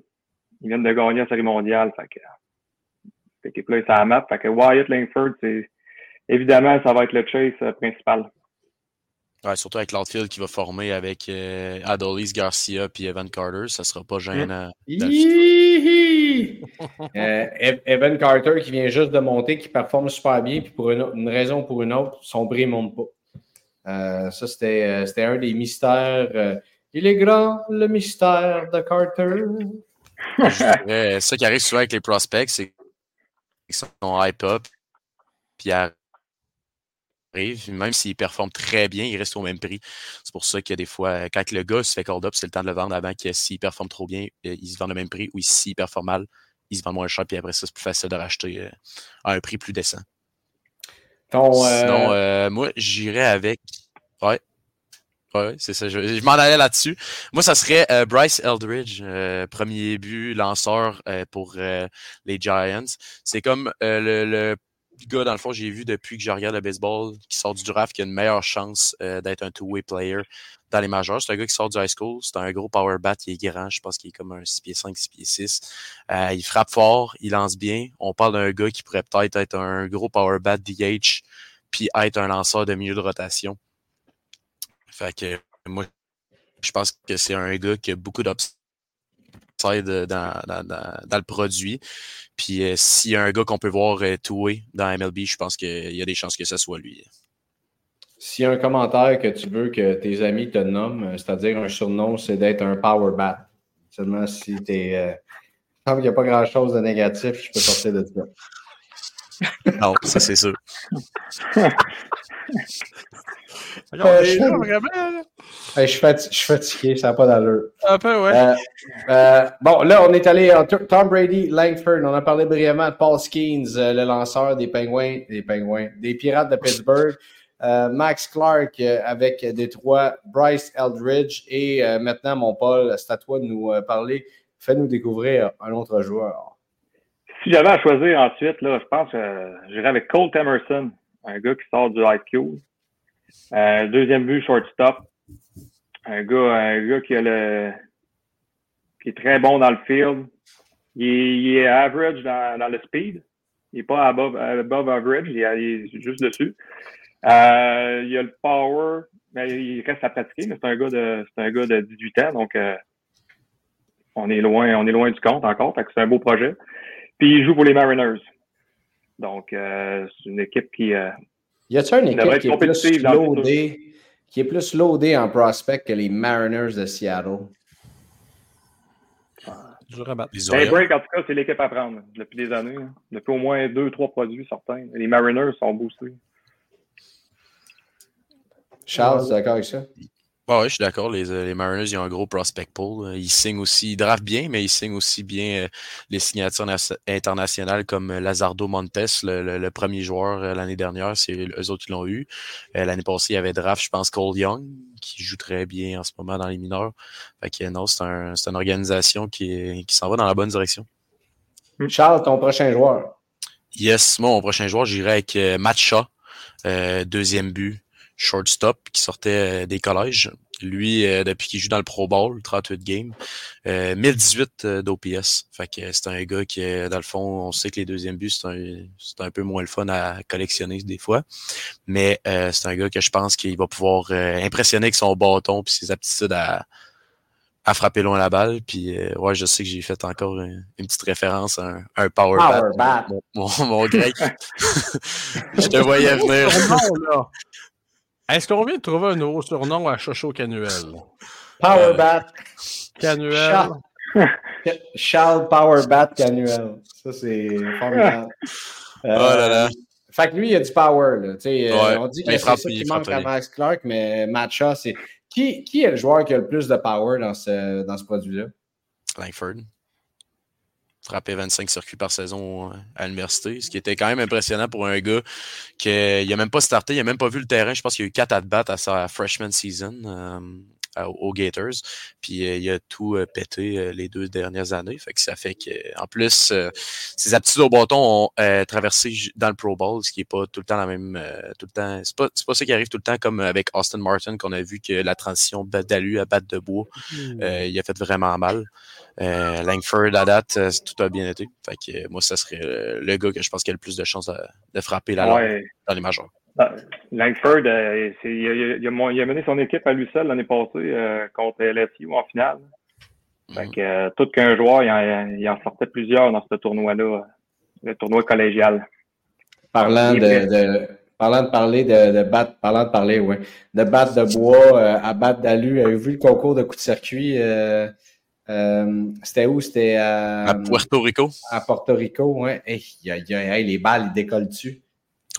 ils viennent de gagner la série mondiale. Fait que cette équipe-là sur la map. Fait que Wyatt Langford, c'est évidemment, ça va être le chase principal. Ouais, surtout avec l'outfield qui va former avec euh, Adolis Garcia puis Evan Carter, ça sera pas gênant. euh, Evan Carter qui vient juste de monter, qui performe super bien, puis pour une, une raison ou pour une autre, son bris ne monte pas. Euh, ça, c'était un des mystères Il est grand, le mystère de Carter. Je ça qui arrive souvent avec les prospects, c'est qu'ils sont hype-up, puis arrive, même s'il performe très bien, il reste au même prix. C'est pour ça qu'il y a des fois, quand le gars se fait call up, c'est le temps de le vendre avant que s'il performe trop bien, euh, il se vend au même prix, ou s'il performe mal, il se vend moins cher, puis après ça, c'est plus facile de racheter euh, à un prix plus décent. Sinon, euh, moi, j'irais avec. Ouais. Ouais, c'est ça. Je, m'en allais là-dessus. Moi, ça serait Bryce Eldridge, premier but, lanceur pour les Giants. C'est comme le gars, dans le fond, j'ai vu depuis que je regarde le baseball, qui sort du draft, qui a une meilleure chance euh, d'être un two-way player dans les majeurs. C'est un gars qui sort du high school. C'est un gros power bat. Il est grand. Je pense qu'il est comme un 6 pieds 5, 6 pieds 6. Euh, il frappe fort. Il lance bien. On parle d'un gars qui pourrait peut-être être un gros power bat DH puis être un lanceur de milieu de rotation. Fait que moi, je pense que c'est un gars qui a beaucoup d'obstacles dans, dans, le produit. Puis euh, s'il y a un gars qu'on peut voir euh, dans MLB, je pense qu'il y a des chances que ce soit lui. S'il y a un commentaire que tu veux que tes amis te nomment, euh, c'est-à-dire un surnom, c'est d'être un power bat. Seulement si tu es. Euh, il n'y a pas grand-chose de négatif, je peux sortir de ça. Non, ça c'est sûr. Euh, je, suis fatigué, ça n'a pas d'allure. Un peu, ouais. Euh, euh, bon, là, on est allé en Tom Brady, Langford. On a parlé brièvement de Paul Skeens, le lanceur des Penguins, des Penguins, des Pirates de Pittsburgh. Max Clark avec Détroit, Bryce Eldridge et maintenant, mon Paul, c'est à toi de nous parler. Fais-nous découvrir un autre joueur. Si j'avais à choisir ensuite, là, je pense que j'irais avec Colt Emerson, un gars qui sort du IQ. Euh, deuxième but, shortstop. Un gars, un gars qui a le qui est très bon dans le field. Il est, average dans, dans, le speed. Il n'est pas above, above average, il est, juste dessus. Euh, il a le power, mais il reste à pratiquer, mais c'est un gars de c'est un gars de 18 ans, donc euh, on est loin, on est loin du compte encore. Fait que c'est un beau projet. Puis il joue pour les Mariners. Donc, euh, c'est une équipe qui, euh, y a-t-il une équipe qui est, plus loadée, qui est plus loadée en prospect que les Mariners de Seattle? Rabatte. Les Break, en tout cas, c'est l'équipe à prendre depuis des années. Hein. Depuis au moins deux, trois produits certains. Les Mariners sont boostés. Charles, d'accord avec ça? Oui, je suis d'accord. Les, euh, les, Mariners, ils ont un gros prospect pool. Ils signent aussi, ils draftent bien, mais ils signent aussi bien euh, les signatures internationales comme euh, Lazardo Montes, le, premier joueur l'année dernière. C'est eux autres qui l'ont eu. l'année passée, il y avait draft, je pense, Cole Young, qui joue très bien en ce moment dans les mineurs. Fait que non, c'est un, une organisation qui, qui s'en va dans la bonne direction. Charles, ton prochain joueur? Yes, moi, mon prochain joueur, j'irai avec Matcha, deuxième but shortstop qui sortait euh, des collèges. Lui, euh, depuis qu'il joue dans le Pro Bowl, 38 games, 1018 euh, d'OPS. Fait que c'est un gars qui, dans le fond, on sait que les deuxièmes buts, c'est un, un peu moins le fun à collectionner des fois. Mais c'est un gars que je pense qu'il va pouvoir impressionner avec son bâton et ses aptitudes à, à frapper loin la balle. Puis ouais, je sais que j'ai fait encore une, petite référence à un, power, bat. Mon, grec. je te voyais venir. Est-ce qu'on vient de trouver un nouveau surnom à Chocho Canuel? Powerbat. Canuel. Charles Powerbat Canuel. Ça, c'est formidable. oh là là. Euh, fait que lui, il a du power. Là. Euh, on dit que c'est ça qui manque à Max Clark, mais Matcha, c'est. Qui, qui est le joueur qui a le plus de power dans ce, dans ce produit-là? Langford frappé 25 circuits par saison euh, à l'université, ce qui était quand même impressionnant pour un gars qui n'a même pas starté, il n'a même pas vu le terrain. Je pense qu'il y a eu 4 at-bats à sa freshman season euh, aux Gators. Puis euh, il a tout pété les deux dernières années. Fait que ça fait que en plus, ses aptitudes au bâton ont traversé dans le Pro Bowl, ce qui n'est pas tout le temps la même. tout le temps. C'est pas, pas ça qui arrive tout le temps comme avec Austin Martin qu'on a vu que la transition d'alu à batte de bois, mmh. il a fait vraiment mal. Euh, Langford, à date, euh, tout a bien été. Fait que, euh, moi, ça serait le gars que je pense qui a le plus de chances de, frapper la dans les majors. Ah, Langford, il, a, mené son équipe à lui seul l'année passée contre LSU en finale. Fait mhm. que, tout qu'un joueur, il en, sortait plusieurs dans ce tournoi-là, le tournoi collégial. Parlant de, Parlant de parler de, de battre, parlant de parler, ouais, de battre de bois euh, à battre d'alu. Avez-vous vu le concours de coups de circuit? Euh, euh, c'était où? C'était à, À Puerto Rico. à Porto Rico, ouais. Hey, y a- y a- hey, les balles, ils décollent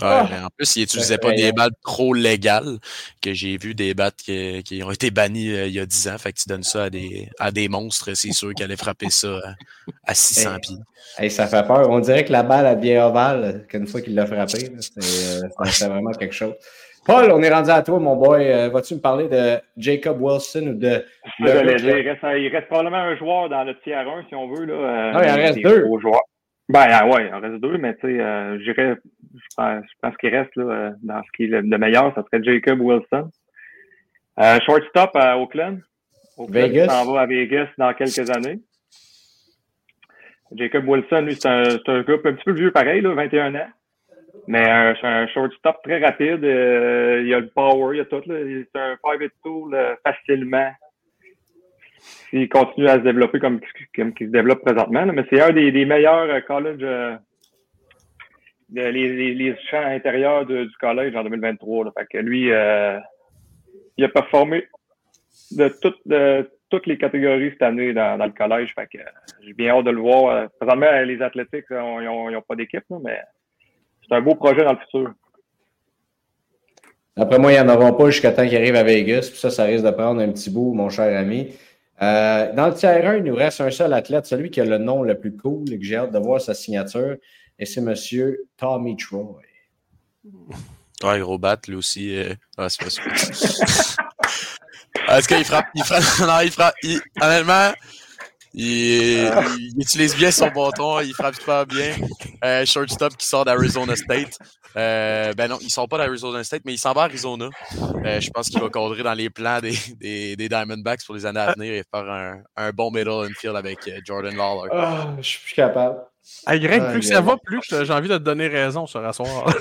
Ah! mais en plus, ils n'utilisaient pas des balles trop légales, que j'ai vu des battes qui, qui ont été bannies euh, il y a 10 ans. Fait que tu donnes ça à des, à des monstres, c'est sûr qu'ils allaient frapper ça à, à 600 Hey. pieds. Hey, ça fait peur. On dirait que la balle a bien ovale qu'une fois qu'il l'a frappé. C'est euh, vraiment quelque chose. Paul, on est rendu à toi, mon boy. Euh, Vas-tu me parler de Jacob Wilson ou de. Il reste, il reste probablement un joueur dans le tiers 1, si on veut. Là, euh, Ah, il en reste deux. joueurs. Ben, ah ouais, il en reste deux, mais tu sais, euh, je pense, qu'il reste là, euh, dans ce qui est le, le meilleur, ça serait Jacob Wilson. Euh, shortstop à Oakland. Oakland Vegas. s'en va à Vegas dans quelques années. Jacob Wilson, lui, c'est un, c'est un gars un petit peu vieux pareil, là, 21 ans. Mais euh, c'est un shortstop très rapide. euh, il a le power, il a tout. Là. C'est un private tool euh, facilement. S'il continue à se développer comme, comme il se développe présentement. là. Mais c'est un des, des meilleurs euh, college, euh, les, les, champs intérieurs du collège en 2023. Là. Fait que lui, euh, il a performé de toutes, les catégories cette année dans, le collège. Fait que euh, j'ai bien hâte de le voir. Euh, Présentement, les athlétiques, ils n'ont pas d'équipe, mais c'est un beau projet dans le futur. Après moi, ils n'en auront pas jusqu'à temps qu'ils arrivent à Vegas. Puis ça, ça risque de prendre un petit bout, mon cher ami. Euh, dans le tiers 1, il nous reste un seul athlète, celui qui a le nom le plus cool et que j'ai hâte de voir sa signature. Et c'est M. Tommy Troy. Ouais, gros bat, lui aussi. euh, ah, c'est pas. Ah, Est-ce qu'il frappe? Il frappe. Non, il frappe. il- Honnêtement, il, il utilise bien son bâton, il frappe super bien. Euh, shortstop qui sort d'Arizona State. Euh, ben non, il sort pas d'Arizona State, mais il s'en va à Arizona. Euh, je pense qu'il va cadrer dans les plans des, des, des Diamondbacks pour les années à venir et faire un, un bon middle infield avec euh, Jordan Lawler. Ah, je suis plus capable. Hey, Greg, plus que ça va, plus que j'ai envie de te donner raison ce soir.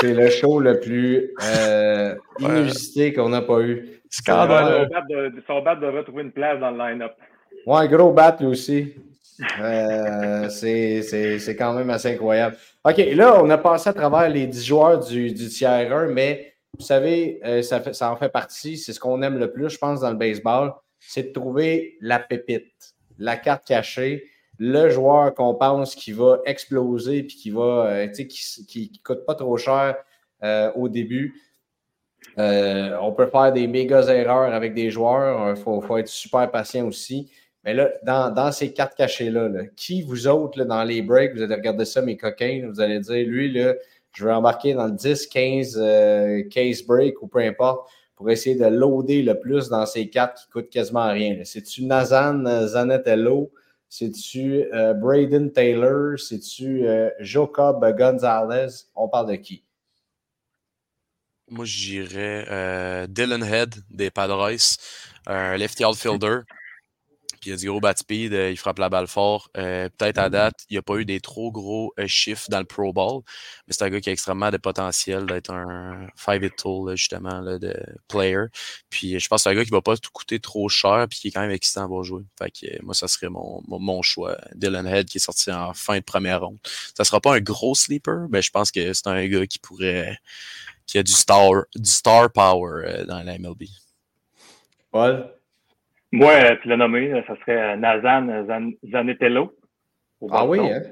C'est le show le plus euh, inusité qu'on n'a pas eu. Scandaleux. Son bat de, son bat devrait trouver une place dans le line-up. Ouais, gros bat, lui aussi. Euh, c'est c'est- c'est quand même assez incroyable. OK, là, on a passé à travers les 10 joueurs du, du tiers 1, mais vous savez, euh, ça, fait, ça en fait partie. C'est ce qu'on aime le plus, je pense, dans le baseball. C'est de trouver la pépite, la carte cachée, le joueur qu'on pense qui va exploser puis qui va, euh, qui, qui, qui coûte pas trop cher euh, au début. Euh, on peut faire des méga erreurs avec des joueurs. Il faut, faut être super patient aussi. Mais là, dans, dans ces cartes cachées-là, là, qui vous autres, dans les breaks, vous allez regarder ça, mes coquins, vous allez dire, lui, là, je vais embarquer dans le 10, 15 euh, case break ou peu importe pour essayer de loader le plus dans ces cartes qui coûtent quasiment rien. C'est-tu Nazan Zanettello? C'est-tu euh, Braden Taylor? C'est-tu euh, Jacob Gonzalez? On parle de qui? Moi, j'irais euh, Dylan Head des Padres, un lefty outfielder. Puis il a du gros bat speed, euh, il frappe la balle fort. Euh, Peut-être à date, il n'y a pas eu des trop gros euh, chiffres dans le Pro Bowl, mais c'est un gars qui a extrêmement de potentiel d'être un five-hit tool, là, justement, là, de player. Puis je pense que c'est un gars qui va pas tout coûter trop cher, puis qui est quand même excitant à voir jouer. Fait que euh, moi, ça serait mon, mon, mon choix. Dylan Head qui est sorti en fin de première ronde. Ça sera pas un gros sleeper, mais je pense que c'est un gars qui pourrait qui a du star, du star power euh, dans la MLB. Paul? Moi, euh, tu l'as nommé, euh, ça serait euh, Nazan Zan- Zanetello. Ah oui, hein?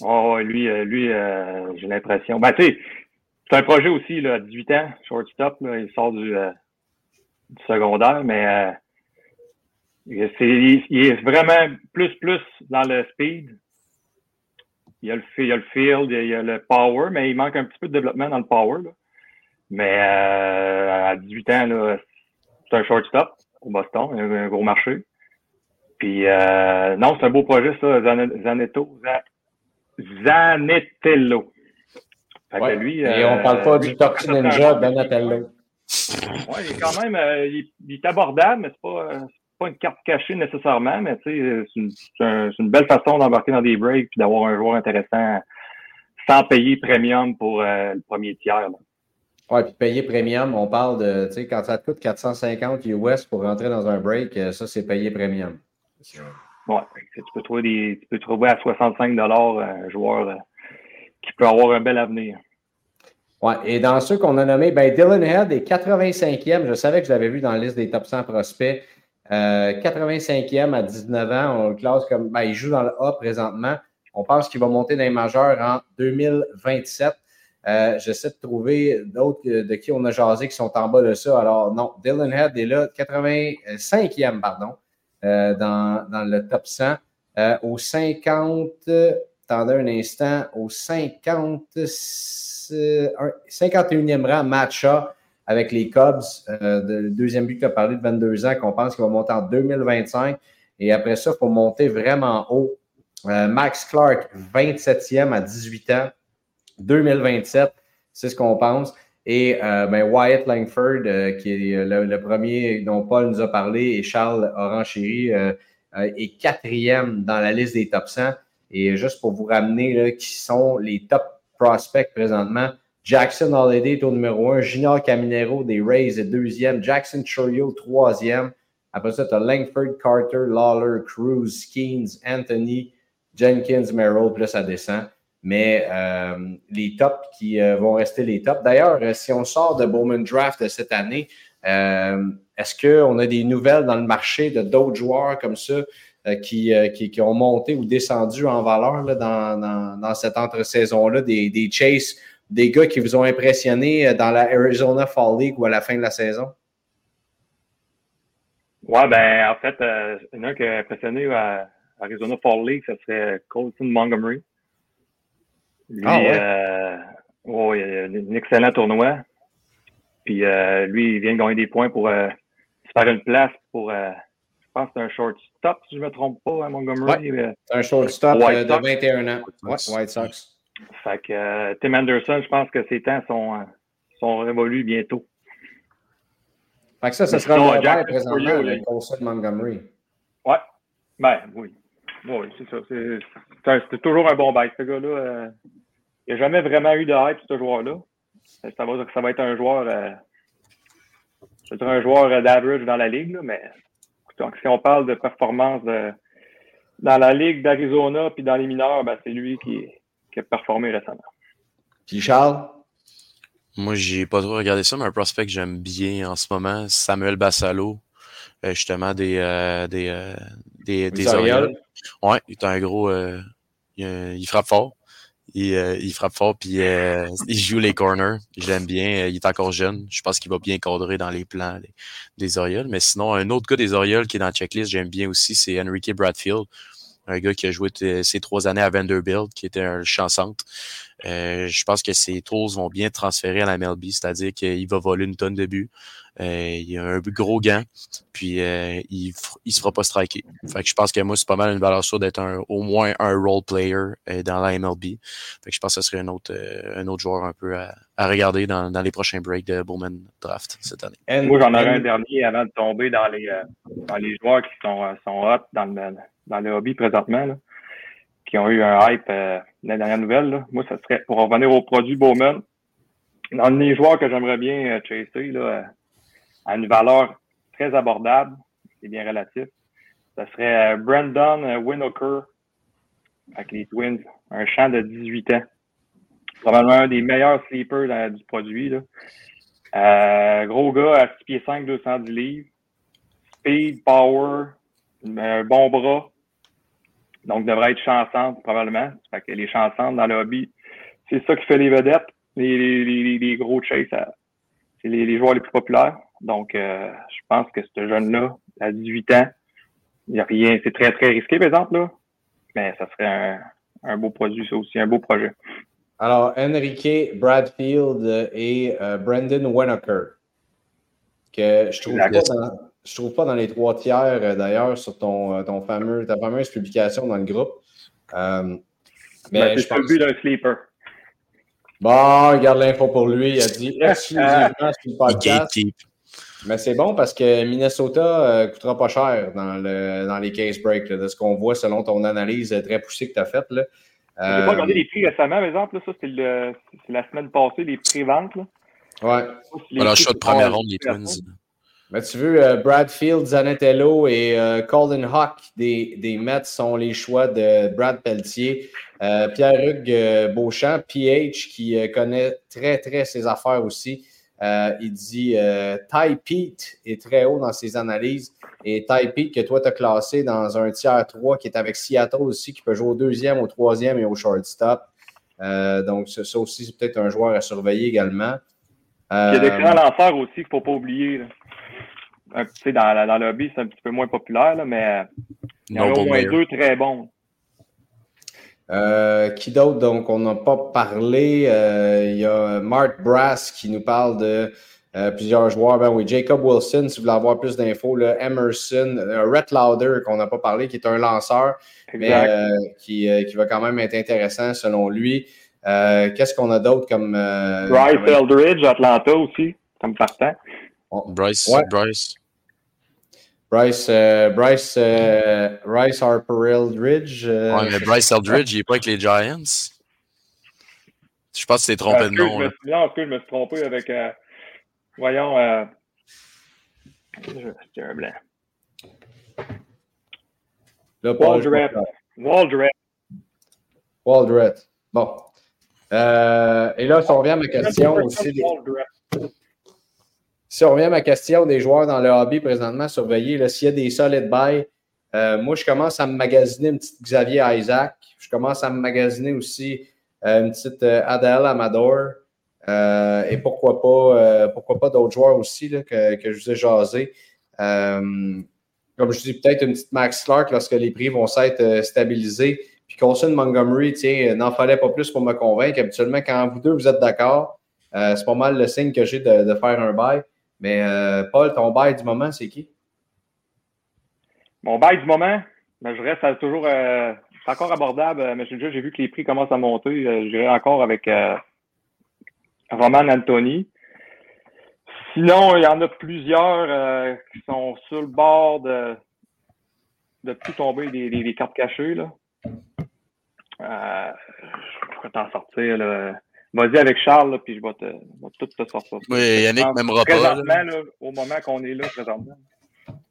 Oh, lui, euh, lui euh, j'ai l'impression. Ben, tu sais, c'est un projet aussi, là, à 18 ans, shortstop, là, il sort du, euh, du secondaire, mais euh, il, est vraiment plus, plus dans le speed. Il y a le, fi- il y a le field, il y a le power, mais il manque un petit peu de développement dans le power. Là. Mais euh, à 18 ans, c'est un shortstop au Boston, un, un gros marché. Puis euh, non, c'est un beau projet, ça, Zane- Zanetto. Za- Zanetello. Fait que Ouais. lui, Et euh, on parle pas du Tortue Ninja Donatello. Ouais, il est quand même, euh, il, il est abordable, mais c'est pas, euh, pas une carte cachée nécessairement, mais tu sais, c'est une, un- une belle façon d'embarquer dans des breaks puis d'avoir un joueur intéressant sans payer premium pour le premier tiers. là. Ouais, puis payer premium, on parle de, tu sais, quand ça te coûte 450 US pour rentrer dans un break, euh, ça, c'est payer premium. Que tu peux trouver des, tu peux trouver à 65 dollars un joueur euh, qui peut avoir un bel avenir. Ouais, et dans ceux qu'on a nommés, ben Dylan Head est 85e. Je savais que je l'avais vu dans la liste des top 100 prospects. 85e à 19 ans. On le classe comme. Ben, il joue dans le A présentement. On pense qu'il va monter dans les majeurs en 2027. Euh, J'essaie de trouver d'autres de qui on a jasé qui sont en bas de ça. Alors, non, Dylan Head est là, 85e, pardon, euh, dans, dans, le top 100. Euh, au 50, attendez un instant, au 50, 51e rang, matcha avec les Cubs, le deuxième but qui a parlé de 22 ans, qu'on pense qu'il va monter en 2025. Et après ça, il faut monter vraiment haut. Max Clark, 27e à 18 ans, 2027, c'est ce qu'on pense. Et euh, ben, Wyatt Langford, qui est le, premier dont Paul nous a parlé, et Charles Oranchéry est quatrième dans la liste des top 100. Et juste pour vous ramener qui sont les top prospects présentement, Jackson Holiday est au numéro 1. Junior Caminero des Rays est deuxième. Jackson Churio, troisième. Après ça, tu Langford, Carter, Lawler, Cruz, Skeens, Anthony, Jenkins, Merrill, puis là, ça descend. Mais euh, les tops qui euh, vont rester les tops. D'ailleurs, euh, si on sort de Bowman Draft cette année, est-ce qu'on a des nouvelles dans le marché de d'autres joueurs comme ça qui, qui, ont monté ou descendu en valeur dans, dans, cette entre-saison-là, des, des des gars qui vous ont impressionné dans la Arizona Fall League ou à la fin de la saison? Ouais, ben, en fait, il y en a qui a impressionné à Arizona Fall League, ça serait Colton Montgomery. Lui, ah ouais? Euh, oh, il a un excellent tournoi. Puis euh, lui, il vient de gagner des points pour se faire une place pour, je pense que c'est un shortstop, si je ne me trompe pas, à Montgomery. Ouais, un shortstop de 21 ans. White Sox. Fait que euh, Tim Anderson, je pense que ses temps sont, euh, sont révolus bientôt. Fait que ça, ce sera le Jack présentement, le de Montgomery. Ouais. Ben, oui. Oui, c'est ça. C'est toujours un bon bail, ce gars-là. Euh, il n'y a jamais vraiment eu de hype, ce joueur-là. Ça va, ça va être un joueur, euh, je un joueur d'average dans la ligue, là, mais donc, si on parle de performance dans la ligue d'Arizona puis dans les mineurs, ben, c'est lui qui, qui a performé récemment. Puis Charles? Moi, j'ai pas trop regardé ça, mais un prospect que j'aime bien en ce moment, Samuel Bassalo, euh, justement des, euh, des, euh, des, des Orioles. Ouais, il est un gros. Il, frappe fort. Il, il frappe fort, puis il joue les corners. J'aime bien. Il est encore jeune. Je pense qu'il va bien cadrer dans les plans des Orioles. Mais sinon, un autre gars des Orioles qui est dans la checklist, j'aime bien aussi, c'est Enrique Bradfield un gars qui a joué ses trois années à Vanderbilt, qui était un chansante. Euh, je pense que ses tools vont bien transférer à la MLB, c'est-à-dire qu'il va voler une tonne de buts. Euh, il a un gros gant, puis euh, il, il se fera pas striker. Fait que je pense que moi, c'est pas mal une valeur sûre d'être au moins un role player dans la MLB. Fait que je pense que ce serait un autre, un autre joueur un peu à, regarder dans, dans, les prochains breaks de Bowman Draft cette année. moi, j'en aurais un dernier avant de tomber dans les, dans les joueurs qui sont, sont hot dans le, dans le hobby présentement, là, qui ont eu un hype euh, la dernière nouvelle. Moi, ça serait pour revenir au produit Bowman. Dans les joueurs que j'aimerais bien euh, chasser là, euh, à une valeur très abordable, c'est bien relatif, ça serait euh, Brandon Winoker avec les Twins, un champ de 18 ans. Probablement un des meilleurs sleepers du produit. Là. Euh, gros gars à 6 pieds 5, 210 livres. Speed, power, un bon bras, donc, devrait être chansante, probablement. Fait que les chansantes dans le hobby, c'est ça qui fait les vedettes. Les, les, les, gros chase, c'est les, les, joueurs les plus populaires. Donc, euh, je pense que ce jeune-là, à 18 ans, il n'y a rien. C'est très, très risqué, par exemple, là. Mais ça serait un, un beau produit, ça aussi, un beau projet. Alors, Enrique Bradfield et euh, Brandon Winokur, que je trouve pas dans, je trouve pas dans les trois tiers, euh, d'ailleurs, sur ton, euh, ton fameux, ta fameuse publication dans le groupe. Euh, mais ben, je pense... le but d'un sleeper. Bon, regarde l'info pour lui. Il a dit exclusivement sur le podcast. Mais c'est bon parce que Minnesota ne coûtera pas cher dans, le, dans les case breaks, de ce qu'on voit selon ton analyse très poussée que tu as faite. Je n'ai pas regardé les prix récemment, par exemple. ça, c'est la semaine passée, les prix-ventes. Ouais. Alors, choix de première ronde, les Twins. Mais tu veux, Bradfield, Zanatello et Colin Hawk des, des Mets sont les choix de Brad Pelletier. Pierre-Hugues Beauchamp, PH, qui connaît très, très ses affaires aussi. Il dit Ty Pete est très haut dans ses analyses. Et Ty Pete, que toi, tu as classé dans un tiers 3 qui est avec Seattle aussi, qui peut jouer au deuxième, au troisième et au shortstop. donc, ça aussi, c'est peut-être un joueur à surveiller également. Il y a d'excellents lanceurs aussi qu'il ne faut pas oublier. Là. dans, dans le lobby, c'est un petit peu moins populaire, là, mais il y en a au moins deux très bons. Euh, qui d'autre? Donc, on n'a pas parlé. Euh, il y a Mark Brass qui nous parle de euh, plusieurs joueurs. Ben oui, Jacob Wilson, si vous voulez avoir plus d'infos. Emerson, Rhett Lauder, qu'on n'a pas parlé, qui est un lanceur, mais qui, qui, va quand même être intéressant selon lui. Euh, qu'est-ce qu'on a d'autre comme. Euh, Bryce Eldridge, Atlanta aussi, comme partant. Bryce. Bryce. Bryce, euh, Bryce, Bryce Harper Eldridge. Ouais, mais Bryce Eldridge, il n'est pas avec les Giants. Je pense que c'est trompé de nom. Je non, que je me suis trompé avec. voyons. Euh, C'était un blanc. Waldret. Waldret. Waldret. Bon. Euh, et là, si on revient à ma question aussi. Si on revient à ma question des joueurs dans le hobby présentement surveillés, s'il y a des solid buys, euh, moi, je commence à me magasiner une petite Xavier Isaac. Je commence à me magasiner aussi euh, une petite Adèle Amador. et pourquoi pas, pourquoi pas d'autres joueurs aussi que, que, je vous ai jasé. comme je dis, peut-être une petite Max Clark lorsque les prix vont s'être stabilisés. Puis Colson Montgomery, tiens, n'en fallait pas plus pour me convaincre. Habituellement, quand vous deux, vous êtes d'accord, euh, c'est pas mal le signe que j'ai de, faire un bail. Mais euh, Paul, ton bail du moment, c'est qui? Mon bail du moment, ben, je reste toujours euh, encore abordable, mais j'ai vu que les prix commencent à monter. je dirais encore avec Roman Anthony. Sinon, il y en a plusieurs qui sont sur le bord de, de tout tomber des, cartes cachées. Euh, je pourrais t'en sortir. Là. Vas-y avec Charles, puis je vais, te, tout te sortir. Oui, Yannick m'aimera pas. Là. au moment qu'on est là, présentement.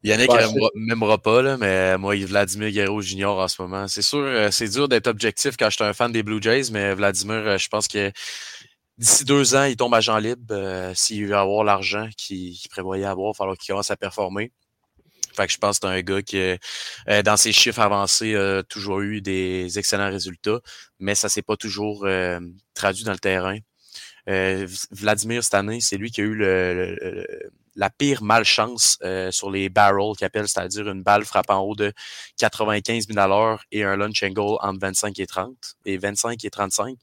Yannick m'aimera pas, là, mais moi, Vladimir Guerrero Junior en ce moment. C'est sûr, euh, c'est dur d'être objectif quand je suis un fan des Blue Jays, mais Vladimir, euh, je pense que d'ici deux ans, il tombe à Jean libre. S'il veut avoir l'argent qu'il prévoyait avoir, il va falloir qu'il commence à performer. Fait que je pense que c'est un gars qui, euh, dans ses chiffres avancés, a toujours eu des excellents résultats, mais ça s'est pas toujours euh, traduit dans le terrain. Euh, Vladimir, cette année, c'est lui qui a eu le, la pire malchance sur les barrels qu'il appelle, c'est-à-dire une balle frappant en haut de 95 000 et un lunch angle entre 25 et 30 et 25 et 35.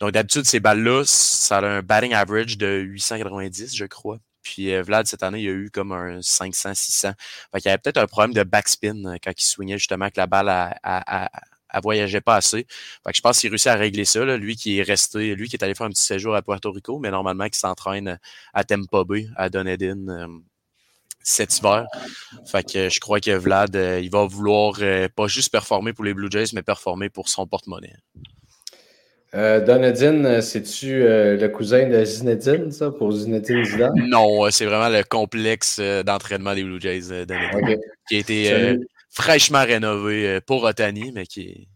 Donc d'habitude, ces balles-là, ça a un batting average de 890, je crois. Puis euh, Vlad, cette année, il y a eu comme un 500, 600. Fait qu'il y avait peut-être un problème de backspin euh, quand il swingait justement que la balle a, voyageait pas assez. Fait que je pense qu'il réussit à régler ça. Là. Lui qui est resté, lui qui est allé faire un petit séjour à Puerto Rico, mais normalement qui s'entraîne à Tampa Bay, à Dunedin. Euh, cet hiver. Fait que je crois que Vlad, il va vouloir pas juste performer pour les Blue Jays, mais performer pour son porte-monnaie. Euh, Donadine, c'est-tu euh, le cousin de Zinedine, ça, pour Zinedine Zidane? Non, euh, c'est vraiment le complexe d'entraînement des Blue Jays, Donadine, qui a été fraîchement rénové pour Otani, mais qui,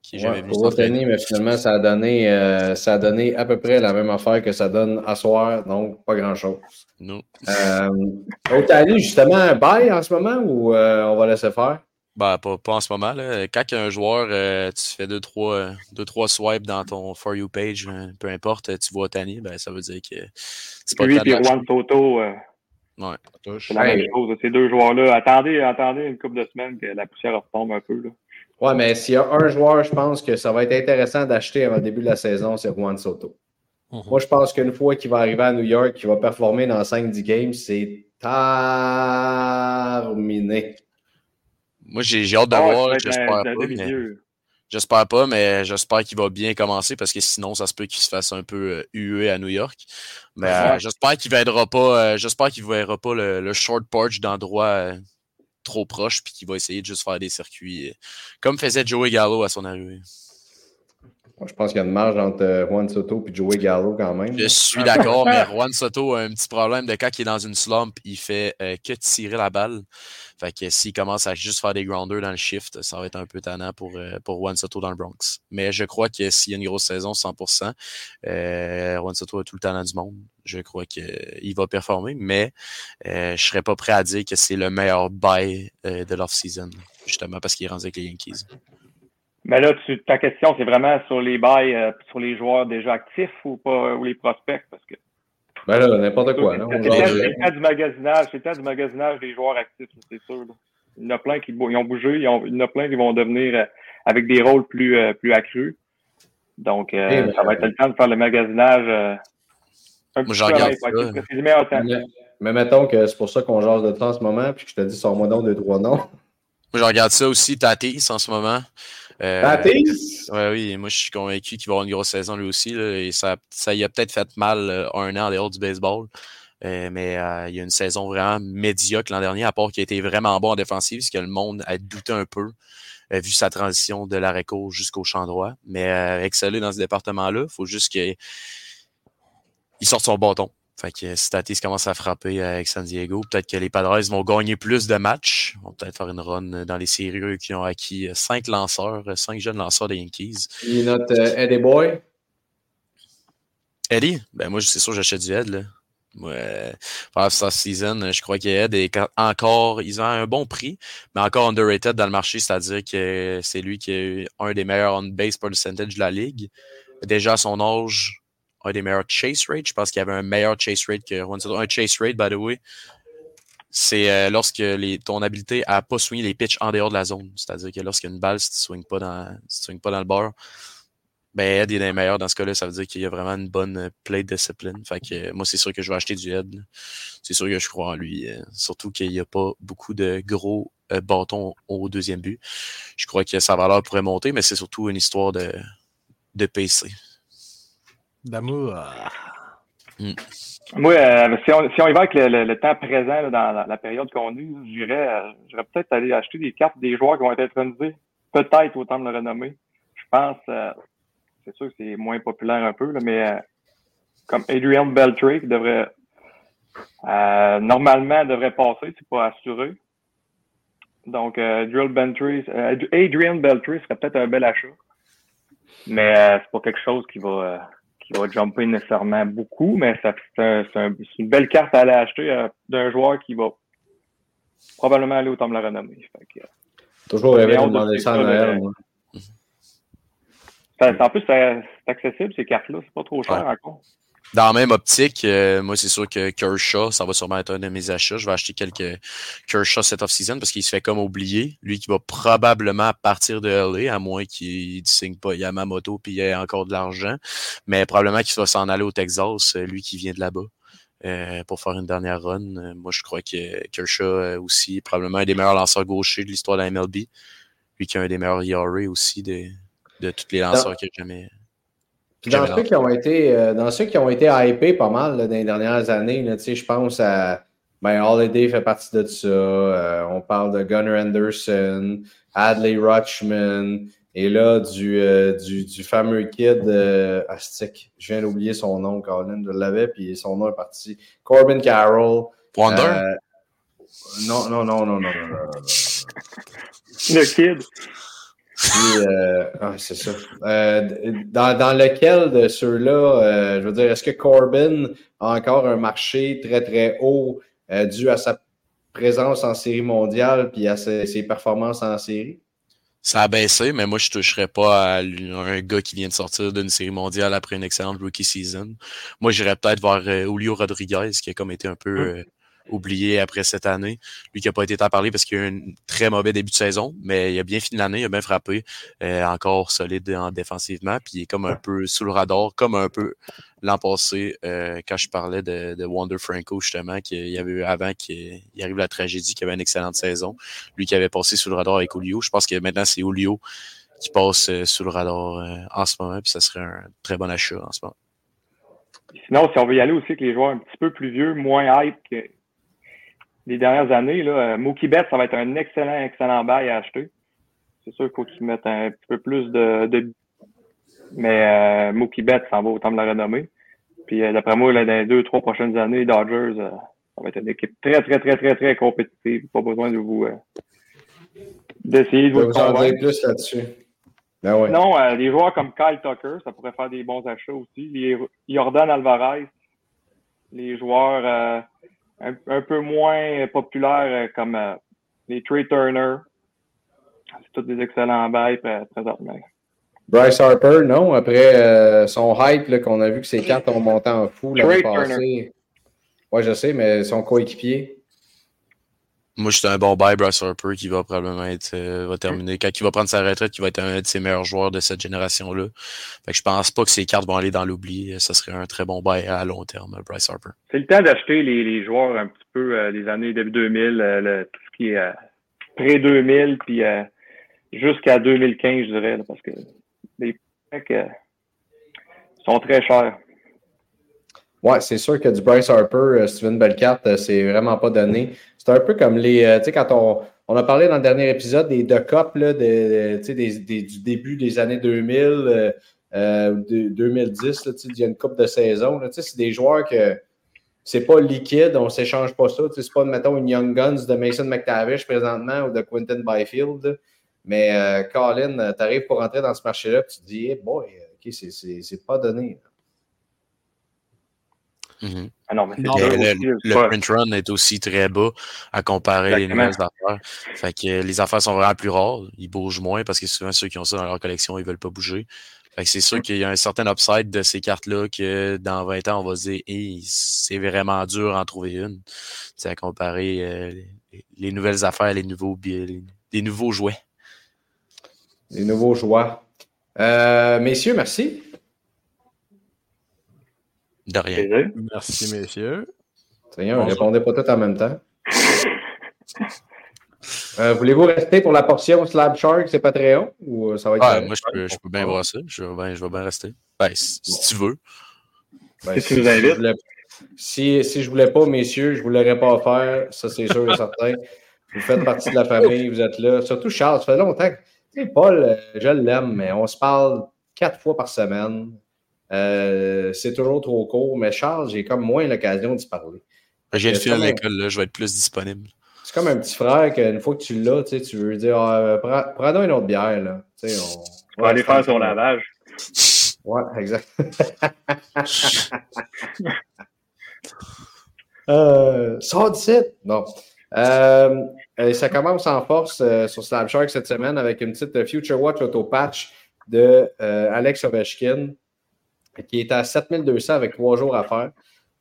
qui est jamais Pour Otani, mais finalement, ça a, donné, ça a donné à peu près la même affaire que ça donne à soir, donc pas grand-chose. Non. Otani, justement, bail en ce moment ou on va laisser faire? Ben, pas, pas, en ce moment. Là. Quand un joueur, euh, tu fais deux trois, deux, trois swipes dans ton For You page, euh, peu importe, tu vois Tani, ben, ça veut dire que c'est pas Lui et Juan Soto, euh, ouais. c'est la même chose. Ces deux joueurs-là, attendez, attendez une couple de semaines que la poussière retombe un peu. Là. Ouais, mais s'il y a un joueur, je pense que ça va être intéressant d'acheter avant le début de la saison, c'est Juan Soto. Mhm. Moi, je pense qu'une fois qu'il va arriver à New York, qu'il va performer dans 5-10 games, c'est terminé. Moi, j'ai hâte de voir. J'espère pas. Mais... J'espère pas, mais j'espère qu'il va bien commencer parce que sinon, ça se peut qu'il se fasse un peu hué à New York. Mais euh, j'espère qu'il ne verra pas, euh, j'espère qu'il verra pas le, short porch d'endroit euh, trop proche puis qu'il va essayer de juste faire des circuits comme faisait Joey Gallo à son arrivée. je pense qu'il y a une marge entre euh, Juan Soto et Joey Gallo quand même. Je suis d'accord, mais Juan Soto a un petit problème de quand il est dans une slump, il fait euh, que tirer la balle. Fait que s'il commence à juste faire des grounders dans le shift, ça va être un peu tannant pour, euh, pour Juan Soto dans le Bronx. Mais je crois que s'il y a une grosse saison, 100%, Juan Soto a tout le talent du monde. Je crois qu'il va performer, mais je ne serais pas prêt à dire que c'est le meilleur buy de l'off-season, justement parce qu'il est rendu avec les Yankees. Mais là, tu, ta question, c'est vraiment sur les bails, euh, sur les joueurs déjà actifs ou pas, ou les prospects, parce que. Ben là, n'importe quoi. C'est du magasinage, c'est du magasinage des joueurs actifs, c'est sûr. Il y en a plein qui ils ont bougé, il y en a plein qui vont devenir euh, avec des rôles plus, euh, plus accrus. Donc, ça va être le temps de faire le magasinage un Moi, peu regarde ça. Mais, mais mettons que c'est pour ça qu'on jase de ça en ce moment, puis que je te dis, sors-moi donc deux, trois noms. Moi, je regarde ça aussi, Tatis, en ce moment. Euh, ouais, oui, moi je suis convaincu qu'il va avoir une grosse saison lui aussi. et ça, ça y a peut-être fait mal euh, un an en dehors du baseball. Euh, mais euh, il y a une saison vraiment médiocre l'an dernier, à part qu'il a été vraiment bon en défensive, parce que le monde a douté un peu, vu sa transition de l'arrêt court jusqu'au champ droit. Mais exceller dans ce département-là, il faut juste qu'il sorte son bâton. Fait que si Tatis commence à frapper avec San Diego, peut-être que les Padres vont gagner plus de matchs. Ils vont peut-être faire une run dans les séries qui ont acquis cinq lanceurs, cinq jeunes lanceurs des Yankees. Et notre euh, Eddie Boy? Eddie? Ben moi, c'est sûr j'achète du Ed. Là. Ouais, pendant cette season, je crois qu'Ed est encore, ils ont un bon prix, mais encore underrated dans le marché, c'est-à-dire que c'est lui qui est un des meilleurs on-base percentage de la ligue. Déjà à son âge, un des meilleurs chase rates. Je pense qu'il y avait un meilleur chase rate que Juan Soto. Un chase rate, by the way, c'est euh, lorsque les, ton habileté à pas swinger les pitches en dehors de la zone. C'est-à-dire que lorsqu'il balle, si tu ne swings pas dans, pas dans le bord, ben Ed est des meilleurs dans ce cas-là. Ça veut dire qu'il y a vraiment une bonne euh, play discipline. Euh, moi, c'est sûr que je vais acheter du Ed. C'est sûr que je crois en lui. surtout qu'il n'y a pas beaucoup de gros bâtons au deuxième but. Je crois que sa valeur pourrait monter, mais c'est surtout une histoire de, de PC. D'amour. Mm. Moi, euh, si, on, si, y va avec le, temps présent dans la, période qu'on est, j'irais euh, peut-être aller acheter des cartes des joueurs qui vont être renouvelés. Peut-être autant de le renommer. Je pense, euh, c'est sûr que c'est moins populaire un peu, mais comme Adrian Beltre qui devrait normalement devrait passer, c'est pas assuré. Donc, Adrian Beltre serait peut-être un bel achat. Mais c'est pas quelque chose qui va qui va jumper nécessairement beaucoup, mais ça, c'est, une belle carte à aller acheter euh, d'un joueur qui va probablement aller au temps de la renommée. Euh, Toujours rêver de demander ça moi. En plus, c'est accessible, ces cartes-là. C'est pas trop cher encore. Dans la même optique, euh, moi, c'est sûr que Kershaw, ça va sûrement être un de mes achats. Je vais acheter quelques Kershaw cette off-season parce qu'il se fait comme oublier. Lui qui va probablement partir de LA, à moins qu'il ne signe pas Yamamoto puis il ait encore de l'argent. Mais probablement qu'il va s'en aller au Texas, euh, lui qui vient de là-bas. Euh, pour faire une dernière run. Moi, je crois que Kershaw aussi, probablement un des meilleurs lanceurs gauchers de l'histoire de la MLB. Lui qui a un des meilleurs ERA aussi de, de tous les lanceurs qu'il a jamais dans ceux, qui ont été, euh, dans ceux qui ont été hypés pas mal dans les dernières années, je pense à ben, Holiday fait partie de ça. Euh, on parle de Gunnar Anderson, Adley Rutschman, et là, du, euh, du, du, fameux kid Astic. Je viens d'oublier son nom, Colin, je l'avais, puis son nom est parti. Corbin Carroll. Wonder? non, non, non, non, non, non, non. Le kid. Euh, ah, c'est ça. Euh, dans, dans, lequel de ceux-là, euh, je veux dire, est-ce que Corbin a encore un marché très, très haut dû à sa présence en série mondiale puis à ses, performances en série? Ça a baissé, mais moi, je ne toucherais pas à un gars qui vient de sortir d'une série mondiale après une excellente rookie season. Moi, j'irais peut-être voir Julio Rodriguez, qui a comme été un peu hum oublié après cette année. Lui qui n'a pas été tant parlé parce qu'il a eu un très mauvais début de saison, mais il a bien fini l'année, il a bien frappé, euh, encore solide en défensivement, puis il est comme un peu sous le radar, comme un peu l'an passé euh, quand je parlais de, de Wander Franco justement, qu'il y avait eu avant qu'il arrive la tragédie, qu'il avait une excellente saison. Lui qui avait passé sous le radar avec Olio. Je pense que maintenant c'est Olio qui passe euh, sous le radar en ce moment, puis ça serait un très bon achat en ce moment. Sinon, si on veut y aller aussi avec les joueurs un petit peu plus vieux, moins hype les dernières années, là, euh, Mookie Betts, ça va être un excellent, excellent bail à acheter. C'est sûr qu'il faut que tu mettes un petit peu plus de, Mais euh, Mookie Betts s'en va autant de la renommer. Puis euh, d'après moi, là, dans les deux, trois prochaines années, les Dodgers, euh, ça va être une équipe très, très, très, très, très compétitive. Pas besoin de vous euh, d'essayer de vous vous en dire plus là-dessus. Ben ouais. Non, euh, des joueurs comme Kyle Tucker, ça pourrait faire des bons achats aussi. Les, Jordan Alvarez, les joueurs euh, un, un peu moins populaires euh, comme euh, les Trey Turner. C'est tous des excellents bails euh, présentement. Bryce Harper, non. Après euh, son hype qu'on a vu que ses cartes ont monté en fou l'année passée. Ouais, je sais, mais son coéquipier. Moi, c'est un bon buy, Bryce Harper, qui va probablement être, euh, va terminer. Quand il va prendre sa retraite, qui va être un de ses meilleurs joueurs de cette génération-là. Fait que je pense pas que ses cartes vont aller dans l'oubli. Ça serait un très bon buy à long terme, Bryce Harper. C'est le temps d'acheter les, les joueurs un petit peu euh, des années début 2000, euh, le- tout ce qui est euh, pré-2000, puis euh, jusqu'à 2015, je dirais, là, parce que les packs euh, sont très chers. Ouais, c'est sûr que du Bryce Harper, euh, si tu veux une belle carte, euh, c'est vraiment pas donné. C'est un peu comme les. euh, tu sais, quand on, on a parlé dans le dernier épisode des deux sais, des, des- du début des années 2000, euh, euh, de- 2010, là, il y a une coupe de saison. c'est des joueurs que c'est pas liquide, on s'échange pas ça. C'est pas, mettons, une Young Guns de Mason McTavish présentement ou de Quentin Byfield. Mais Colin, tu arrives pour rentrer dans ce marché-là, tu te dis, hey boy, OK, c'est- pas Mhm. Ah non, mais c'est Non, sûr Et aussi, le, print run est aussi très bas à comparer les nouvelles affaires. Fait que les affaires sont vraiment plus rares. Ils bougent moins parce que souvent ceux qui ont ça dans leur collection, ils veulent pas bouger. Fait que c'est sûr qu'il y a un certain upside de ces cartes-là que dans 20 ans, on va se dire Hey, c'est vraiment dur d'en trouver une. C'est à comparer euh, les, les nouvelles affaires, les nouveaux billets, les, les nouveaux jouets. Les nouveaux joueurs. Euh, messieurs, merci. De rien. Merci, messieurs. Seigneur, Bonjour. répondez pas tout en même temps. Euh, Voulez-vous rester pour la portion Slab Shark, c'est Patreon? Ou euh, ça va être. Ouais, correct? moi, je peux, je peux bien voir ça. Je vais bien, je vais bien rester. Ben, si, si tu veux. Ben, Si tu nous invites. je voulais- si, si je voulais pas, messieurs, je ne vous l'aurais pas offert. Ça, c'est sûr et certain. Vous faites partie de la famille, vous êtes là. Surtout Charles, ça fait longtemps. que- Tu sais, Paul, euh, je l'aime, mais on se parle quatre fois par semaine. Euh, c'est toujours trop court, mais Charles, j'ai comme moins l'occasion d'y parler. De C'est finir comme un- l'école, là. Je vais être plus disponible. C'est comme un petit frère qu'une fois que tu l'as, tu sais, tu veux dire, ah, euh, prends, prends-nous une autre bière, là. Tu sais, on, va aller faire son lavage. Ouais, exact. euh, sors d'ici! Non. Euh, ça commence en force euh, sur Slab Shark cette semaine avec une petite Future Watch Auto Patch de euh, Alex Ovechkin qui est à 7200 avec trois jours à faire.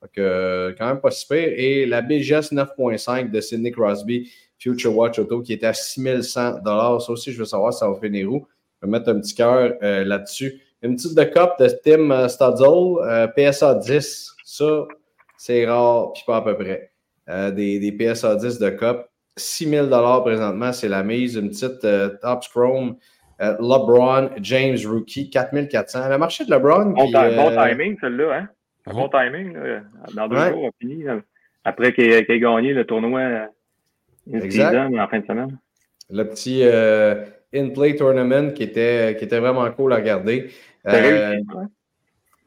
Donc, euh, quand même pas si pire. Et la BGS 9.5 de Sidney Crosby Future Watch Auto qui est à 6100 Ça aussi, je veux savoir si ça va finir où. Je vais mettre un petit cœur euh, là-dessus. Une petite de cop de Tim euh, PSA 10. Ça, c'est rare, puis pas à peu près. Euh, des, des PSA 10 de cop. 6 000 présentement, c'est la mise. Une petite Topps Chrome euh, LeBron James Rookie, 4400. Le marché de LeBron. Bon, puis, bon euh, timing, celle-là, hein? Un bon timing, là. Dans deux Ouais. jours, on finit. là. Après qu'il ait, qu'il ait gagné le tournoi euh, Exact. season en fin de semaine. le petit euh, in-play tournament qui était, qui était vraiment cool à regarder. T'as Euh, réussi, ouais.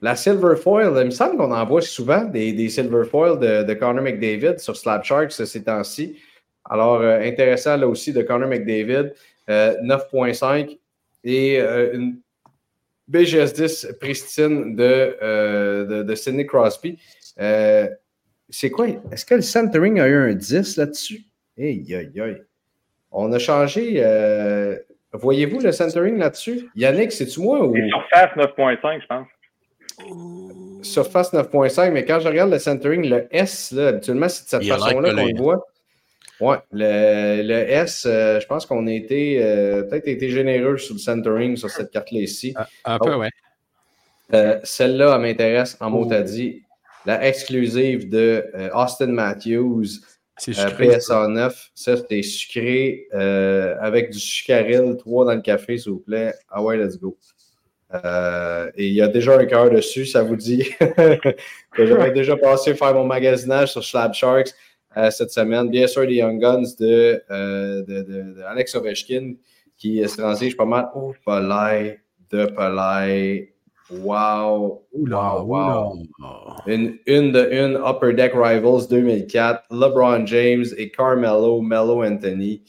La Silver Foil, il me semble qu'on en voit souvent des, des Silver Foil de, de Connor McDavid sur Slab Sharks ces temps-ci. Alors, euh, intéressant là aussi de Connor McDavid, 9.5 et euh, une BGS 10 pristine de, euh, de, de Sidney Crosby. Euh, c'est quoi? Est-ce que le centering a eu un 10 là-dessus? Aïe, aïe. On a changé. euh, Voyez-vous le centering là-dessus? Yannick, c'est-tu moi ou? Surface 9.5, je pense. Surface 9.5, mais quand je regarde le centering, le S, là, habituellement, c'est de cette façon-là qu'on le voit. Ouais, le, le S, euh, je pense qu'on a été euh, peut-être été généreux sur le centering sur cette carte-là ici. Un, un peu, Oh. ouais. Euh, Celle-là, elle m'intéresse en mot à dit. La exclusive de Austin Matthews. PSA 9. Ça, c'était sucré avec du sucaril, 3 dans le café, s'il vous plaît. Ah ouais, let's go. Euh, et il y a déjà un cœur dessus, ça vous dit que j'avais déjà passé faire mon magasinage sur Slab Sharks cette semaine. Bien sûr, les Young Guns de, euh, de, de- de Alex Ovechkin qui se transige pas mal. Oh, Palais, de Palais, Wow. Oula, wow, oula. Une, une de une Upper Deck Rivals 2004, LeBron James et Carmelo, Melo Anthony,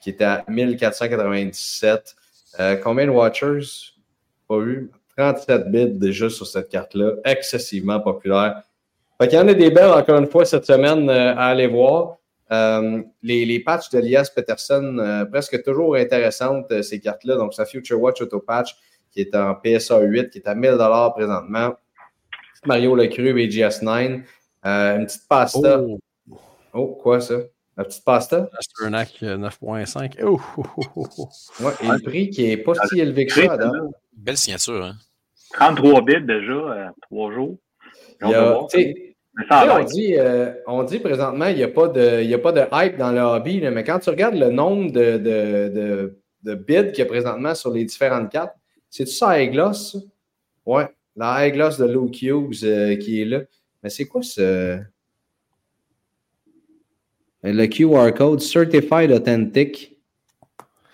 qui était à 1497. Euh, combien de Watchers? Pas vu. 37 bits déjà sur cette carte-là. Excessivement populaire. Fait qu'il y en a des belles, encore une fois, cette semaine euh, à aller voir. Euh, les, les patchs de Elias Peterson, euh, presque toujours intéressantes, euh, ces cartes-là. Donc, sa Future Watch Auto Patch, qui est en PSA 8, qui est à 1000 présentement. Mario Lecru, BGS9. Euh, une petite pasta. Oh, Oh, quoi ça? La petite pasta? Euh, 9.5. Oh, oh, oh. Ouais, et le prix qui n'est pas si élevé que ça. Adam. Belle signature, hein? 33 bits déjà, euh, trois jours. Il y a- on, dit, euh, on dit présentement qu'il n'y a, pas de- il y a pas de hype dans le hobby, là, mais quand tu regardes le nombre de, de, de, de bids qu'il y a présentement sur les différentes cartes, c'est-tu ça High Gloss? Ouais, la High Gloss de Low Cubes euh, qui est là. Mais c'est quoi ce. Le QR code Certified Authentic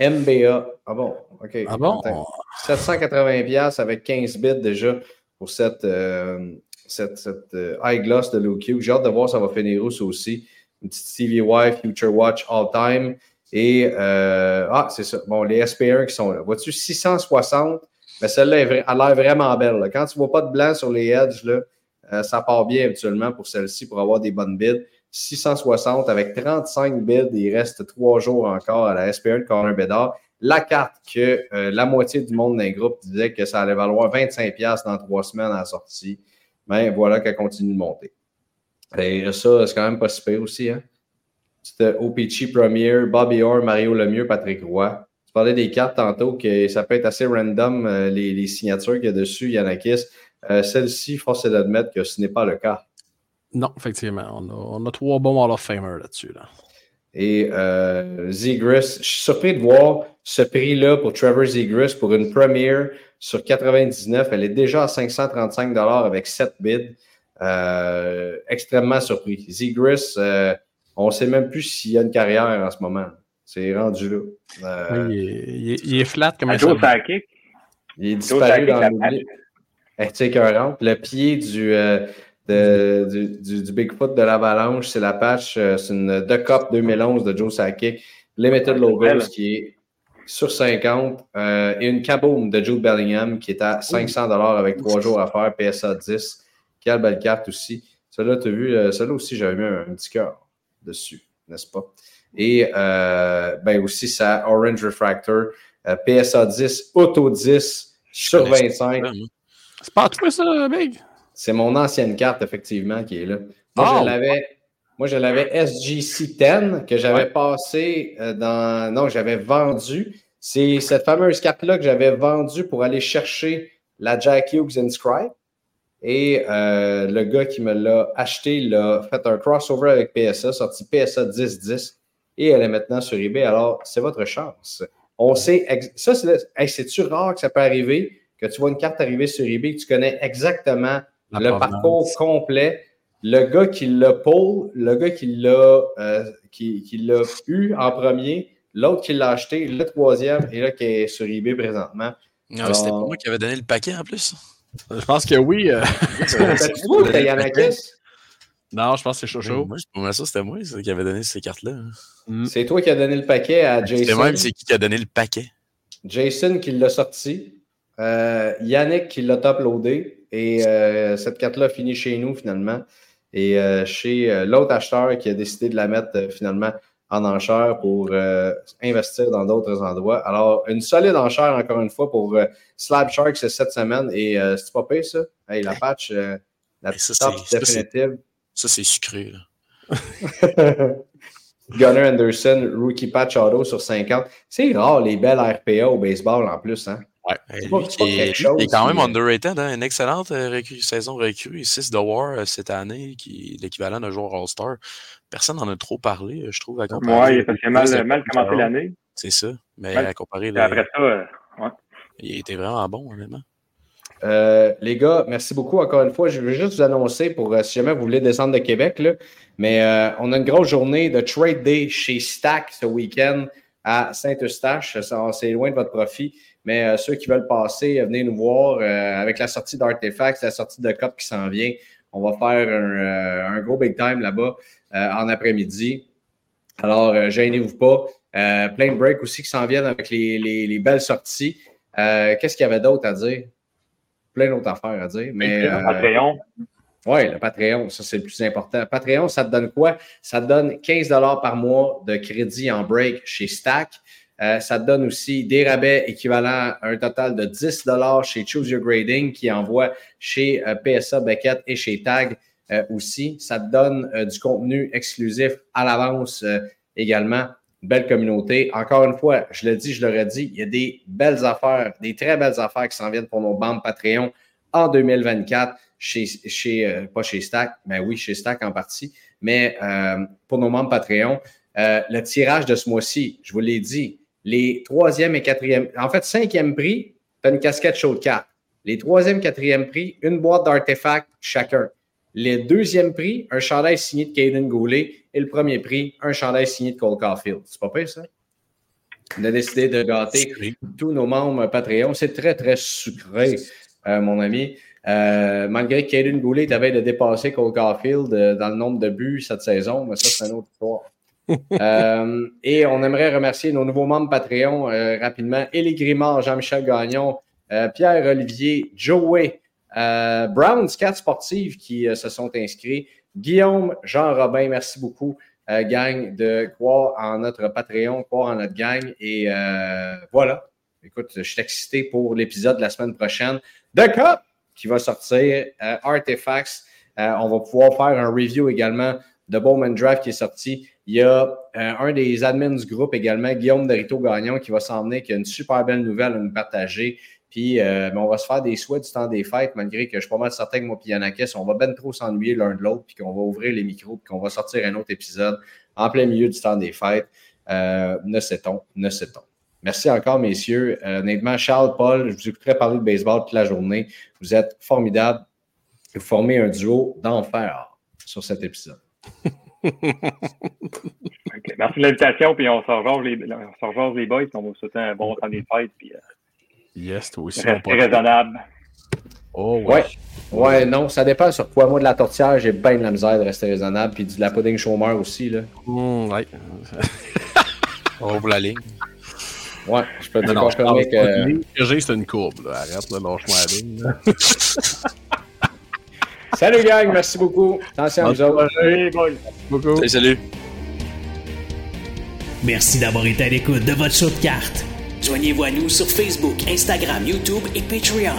MBA. Ah bon, OK. Ah bon? Attends. 780$ avec 15 bits déjà pour cette, euh, cette, cette euh, High Gloss de Low Cube. J'ai hâte de voir ça va finir où ça aussi. Une petite CVY Future Watch All Time. Et euh, ah, c'est ça. Bon, les SP1 qui sont là. Vois-tu 660? Mais celle-là vra- a l'air vraiment belle. Quand tu ne vois pas de blanc sur les edges, là, euh, ça part bien habituellement pour celle-ci pour avoir des bonnes bids. 660 avec 35 bids. Il reste trois jours encore à la SP1 de Corner Bedard. La carte que euh, la moitié du monde d'un groupe disait que ça allait valoir 25$ dans trois semaines à la sortie. Mais voilà qu'elle continue de monter. Et ça, c'est quand même pas si pire aussi. Hein? C'était OPC Premier, Bobby Orr, Mario Lemieux, Patrick Roy. Tu parlais des cartes tantôt, que ça peut être assez random, euh, les, les signatures qu'il y a dessus, Yannakis. Euh, Celle-ci, force est d'admettre que ce n'est pas le cas. Non, effectivement. On a, on a trois bons Hall of Famers là-dessus. Là. Et euh, Zegris, je suis surpris de voir ce prix-là pour Trevor Zegris pour une première sur 99. Elle est déjà à 535 avec 7 bids. Euh, extrêmement surpris. Zegris, euh, on ne sait même plus s'il y a une carrière en ce moment. C'est rendu là. Euh, Oui, il, est, il est- il est flat comme un. Sakic. Il est disparu dans l'oubli. Elle est écœurante. Le pied du, euh, de- du, du- du Bigfoot de l'Avalanche, c'est la patch, c'est une The Cup 2011 de Joe Sakic. Limited Logos belle. qui est sur 50 euh, et une Kaboom de Jude Bellingham qui est à 500 avec trois jours à faire, PSA 10. Quelle belle carte aussi. Celle-là, tu as vu, euh, celle-là aussi, j'avais mis un, un petit cœur dessus, n'est-ce pas? Et euh, ben aussi sa Orange Refractor, euh, PSA 10, Auto 10 sur connais 25. C'est pas toi, ça, Big? C'est mon ancienne carte, effectivement, qui est là. Moi, Oh! je l'avais. Moi, je l'avais SGC 10 que j'avais passé euh, dans. Non, j'avais vendu. C'est cette fameuse carte-là que j'avais vendue pour aller chercher la Jack Hughes Inscribe. Et euh, le gars qui me l'a acheté, il a fait un crossover avec PSA, sorti PSA 10-10. Et elle est maintenant sur eBay. Alors, c'est votre chance. On sait. Ça, c'est hey, c'est-tu rare que ça peut arriver que tu vois une carte arriver sur eBay, que tu connais exactement La le provenance. parcours complet, le gars qui l'a pull, le gars qui l'a euh, qui, qui l'a eu en premier, l'autre qui l'a acheté, le troisième, et là qui est sur eBay présentement. Non, mais C'était pas Alors- moi qui avait donné le paquet en plus. Je pense que oui. euh, Yanakis? Non, je pense que c'est Chocho. Moi, je- pour moi, ça, c'était moi qui avait donné ces cartes-là. Mm. C'est toi qui as donné le paquet à Jason. même c'est qui qui a donné le paquet? Jason qui l'a sorti. euh, Yannick qui l'a uploadé. Et euh, cette carte-là finit chez nous finalement. Et euh, chez euh, l'autre acheteur qui a décidé de la mettre euh, finalement en enchère pour euh, investir dans d'autres endroits. Alors, une solide enchère encore une fois pour euh, Slab Shark c'est cette semaine. Et euh, c'est pas payé ça? Hey, la patch, la ça, top définitive. Ça, c'est sucré. Là. Gunnar Anderson, rookie patch auto sur 50. C'est rare les belles RPA au baseball en plus. Hein? Ouais. Lui, qui est, chose quand même underrated. Hein? Une excellente euh, recrue- saison recrue. 6 de War euh, cette année, qui est l'équivalent d'un joueur All-Star. Personne n'en a trop parlé, euh, je trouve, à comparer. Ouais, qu'il a mal, mal commencé l'année. C'est ça. Mais Ouais. à comparer, là, Après ça, euh, il était vraiment bon, honnêtement. Euh, les gars, merci beaucoup encore une fois. Je veux juste vous annoncer pour euh, si jamais vous voulez descendre de Québec, là, mais euh, on a une grosse journée de trade day chez Stack ce week-end à Saint-Eustache. C'est loin de votre profit. Mais euh, ceux qui veulent passer, euh, venez nous voir euh, avec la sortie d'Artefacts, la sortie de COP qui s'en vient. On va faire un, gros big time là-bas en après-midi. Alors, gênez-vous pas. plein de breaks aussi qui s'en viennent avec les, belles sorties. Qu'est-ce qu'il y avait d'autre à dire? Plein d'autres affaires à dire. Mais, le Patreon. Oui, le Patreon, ça c'est le plus important. Patreon, ça te donne quoi? Ça te donne 15 par mois de crédit en break chez Stack. Euh, ça te donne aussi des rabais équivalents à un total de 10 chez Choose Your Grading qui envoie chez euh, PSA Beckett et chez Tag euh, aussi. Ça te donne du contenu exclusif à l'avance également. Belle communauté. Encore une fois, je le dis, je l'aurais dit, il y a des belles affaires, des très belles affaires qui s'en viennent pour nos bandes Patreon en 2024 chez, chez pas chez Stack, mais oui, chez Stack en partie, mais pour nos membres Patreon. le tirage de ce mois-ci, je vous l'ai dit, les troisième et quatrième, en fait, cinquième prix, tu as une casquette Show 4. Les troisième, quatrième prix, une boîte d'artefacts chacun. Les deuxième prix, un chandail signé de Caden Goulet. Et le premier prix, un chandail signé de Cole Caulfield. C'est pas pire, ça? On a décidé de gâter tous nos membres Patreon. C'est très, très sucré, euh, mon ami. Euh, malgré que Caden Goulet avait de dépasser Cole Caulfield euh, dans le nombre de buts cette saison, mais ça, c'est une autre histoire. Euh, et on aimerait remercier nos nouveaux membres Patreon euh, rapidement. Élie Grimard, Jean-Michel Gagnon, euh, Pierre-Olivier, Joey, Brown, Scat Sportive qui se sont inscrits, Guillaume, Jean-Robin, merci beaucoup, gang, de croire en notre Patreon, croire en notre gang. Et voilà. Écoute, je suis excité pour l'épisode de la semaine prochaine de Cup qui va sortir, Artifacts. on va pouvoir faire un review également de Bowman Draft qui est sorti. Il y a euh, un des admins du groupe également, Guillaume Derito Gagnon, qui va s'emmener, qui a une super belle nouvelle à nous partager. Puis euh, ben, on va se faire des souhaits du temps des fêtes, malgré que je suis pas mal certain que moi et Yanakis, on va bien trop s'ennuyer l'un de l'autre, puis qu'on va ouvrir les micros, puis qu'on va sortir un autre épisode en plein milieu du temps des fêtes. Euh, ne sait-on, ne sait-on. Merci encore, messieurs. honnêtement, Charles, Paul, je vous écouterai parler de baseball toute la journée. Vous êtes formidables. Vous formez un duo d'enfer sur cet épisode. Merci de l'invitation, puis on s'en les, les boys, on va vous souhaiter un bon temps des fêtes. Puis, euh, yes, toi aussi. Raisonnable. Oh, ouais. ouais. non, ça dépend sur quoi. Moi, de la tortillère, j'ai bien de la misère de rester raisonnable, puis de la pudding chômeur aussi. Là. Mmh, ouais. on ouvre la ligne. Ouais, je peux te dire que. Ce que j'ai, c'est une courbe. Là. Arrête, là, lâche-moi la ligne. Salut, gang. Merci beaucoup. Attention à vous autres. Salut, boys. Beaucoup. Salut, salut. Merci d'avoir été à l'écoute de votre show de cartes. Joignez-vous à nous sur Facebook, Instagram, YouTube et Patreon.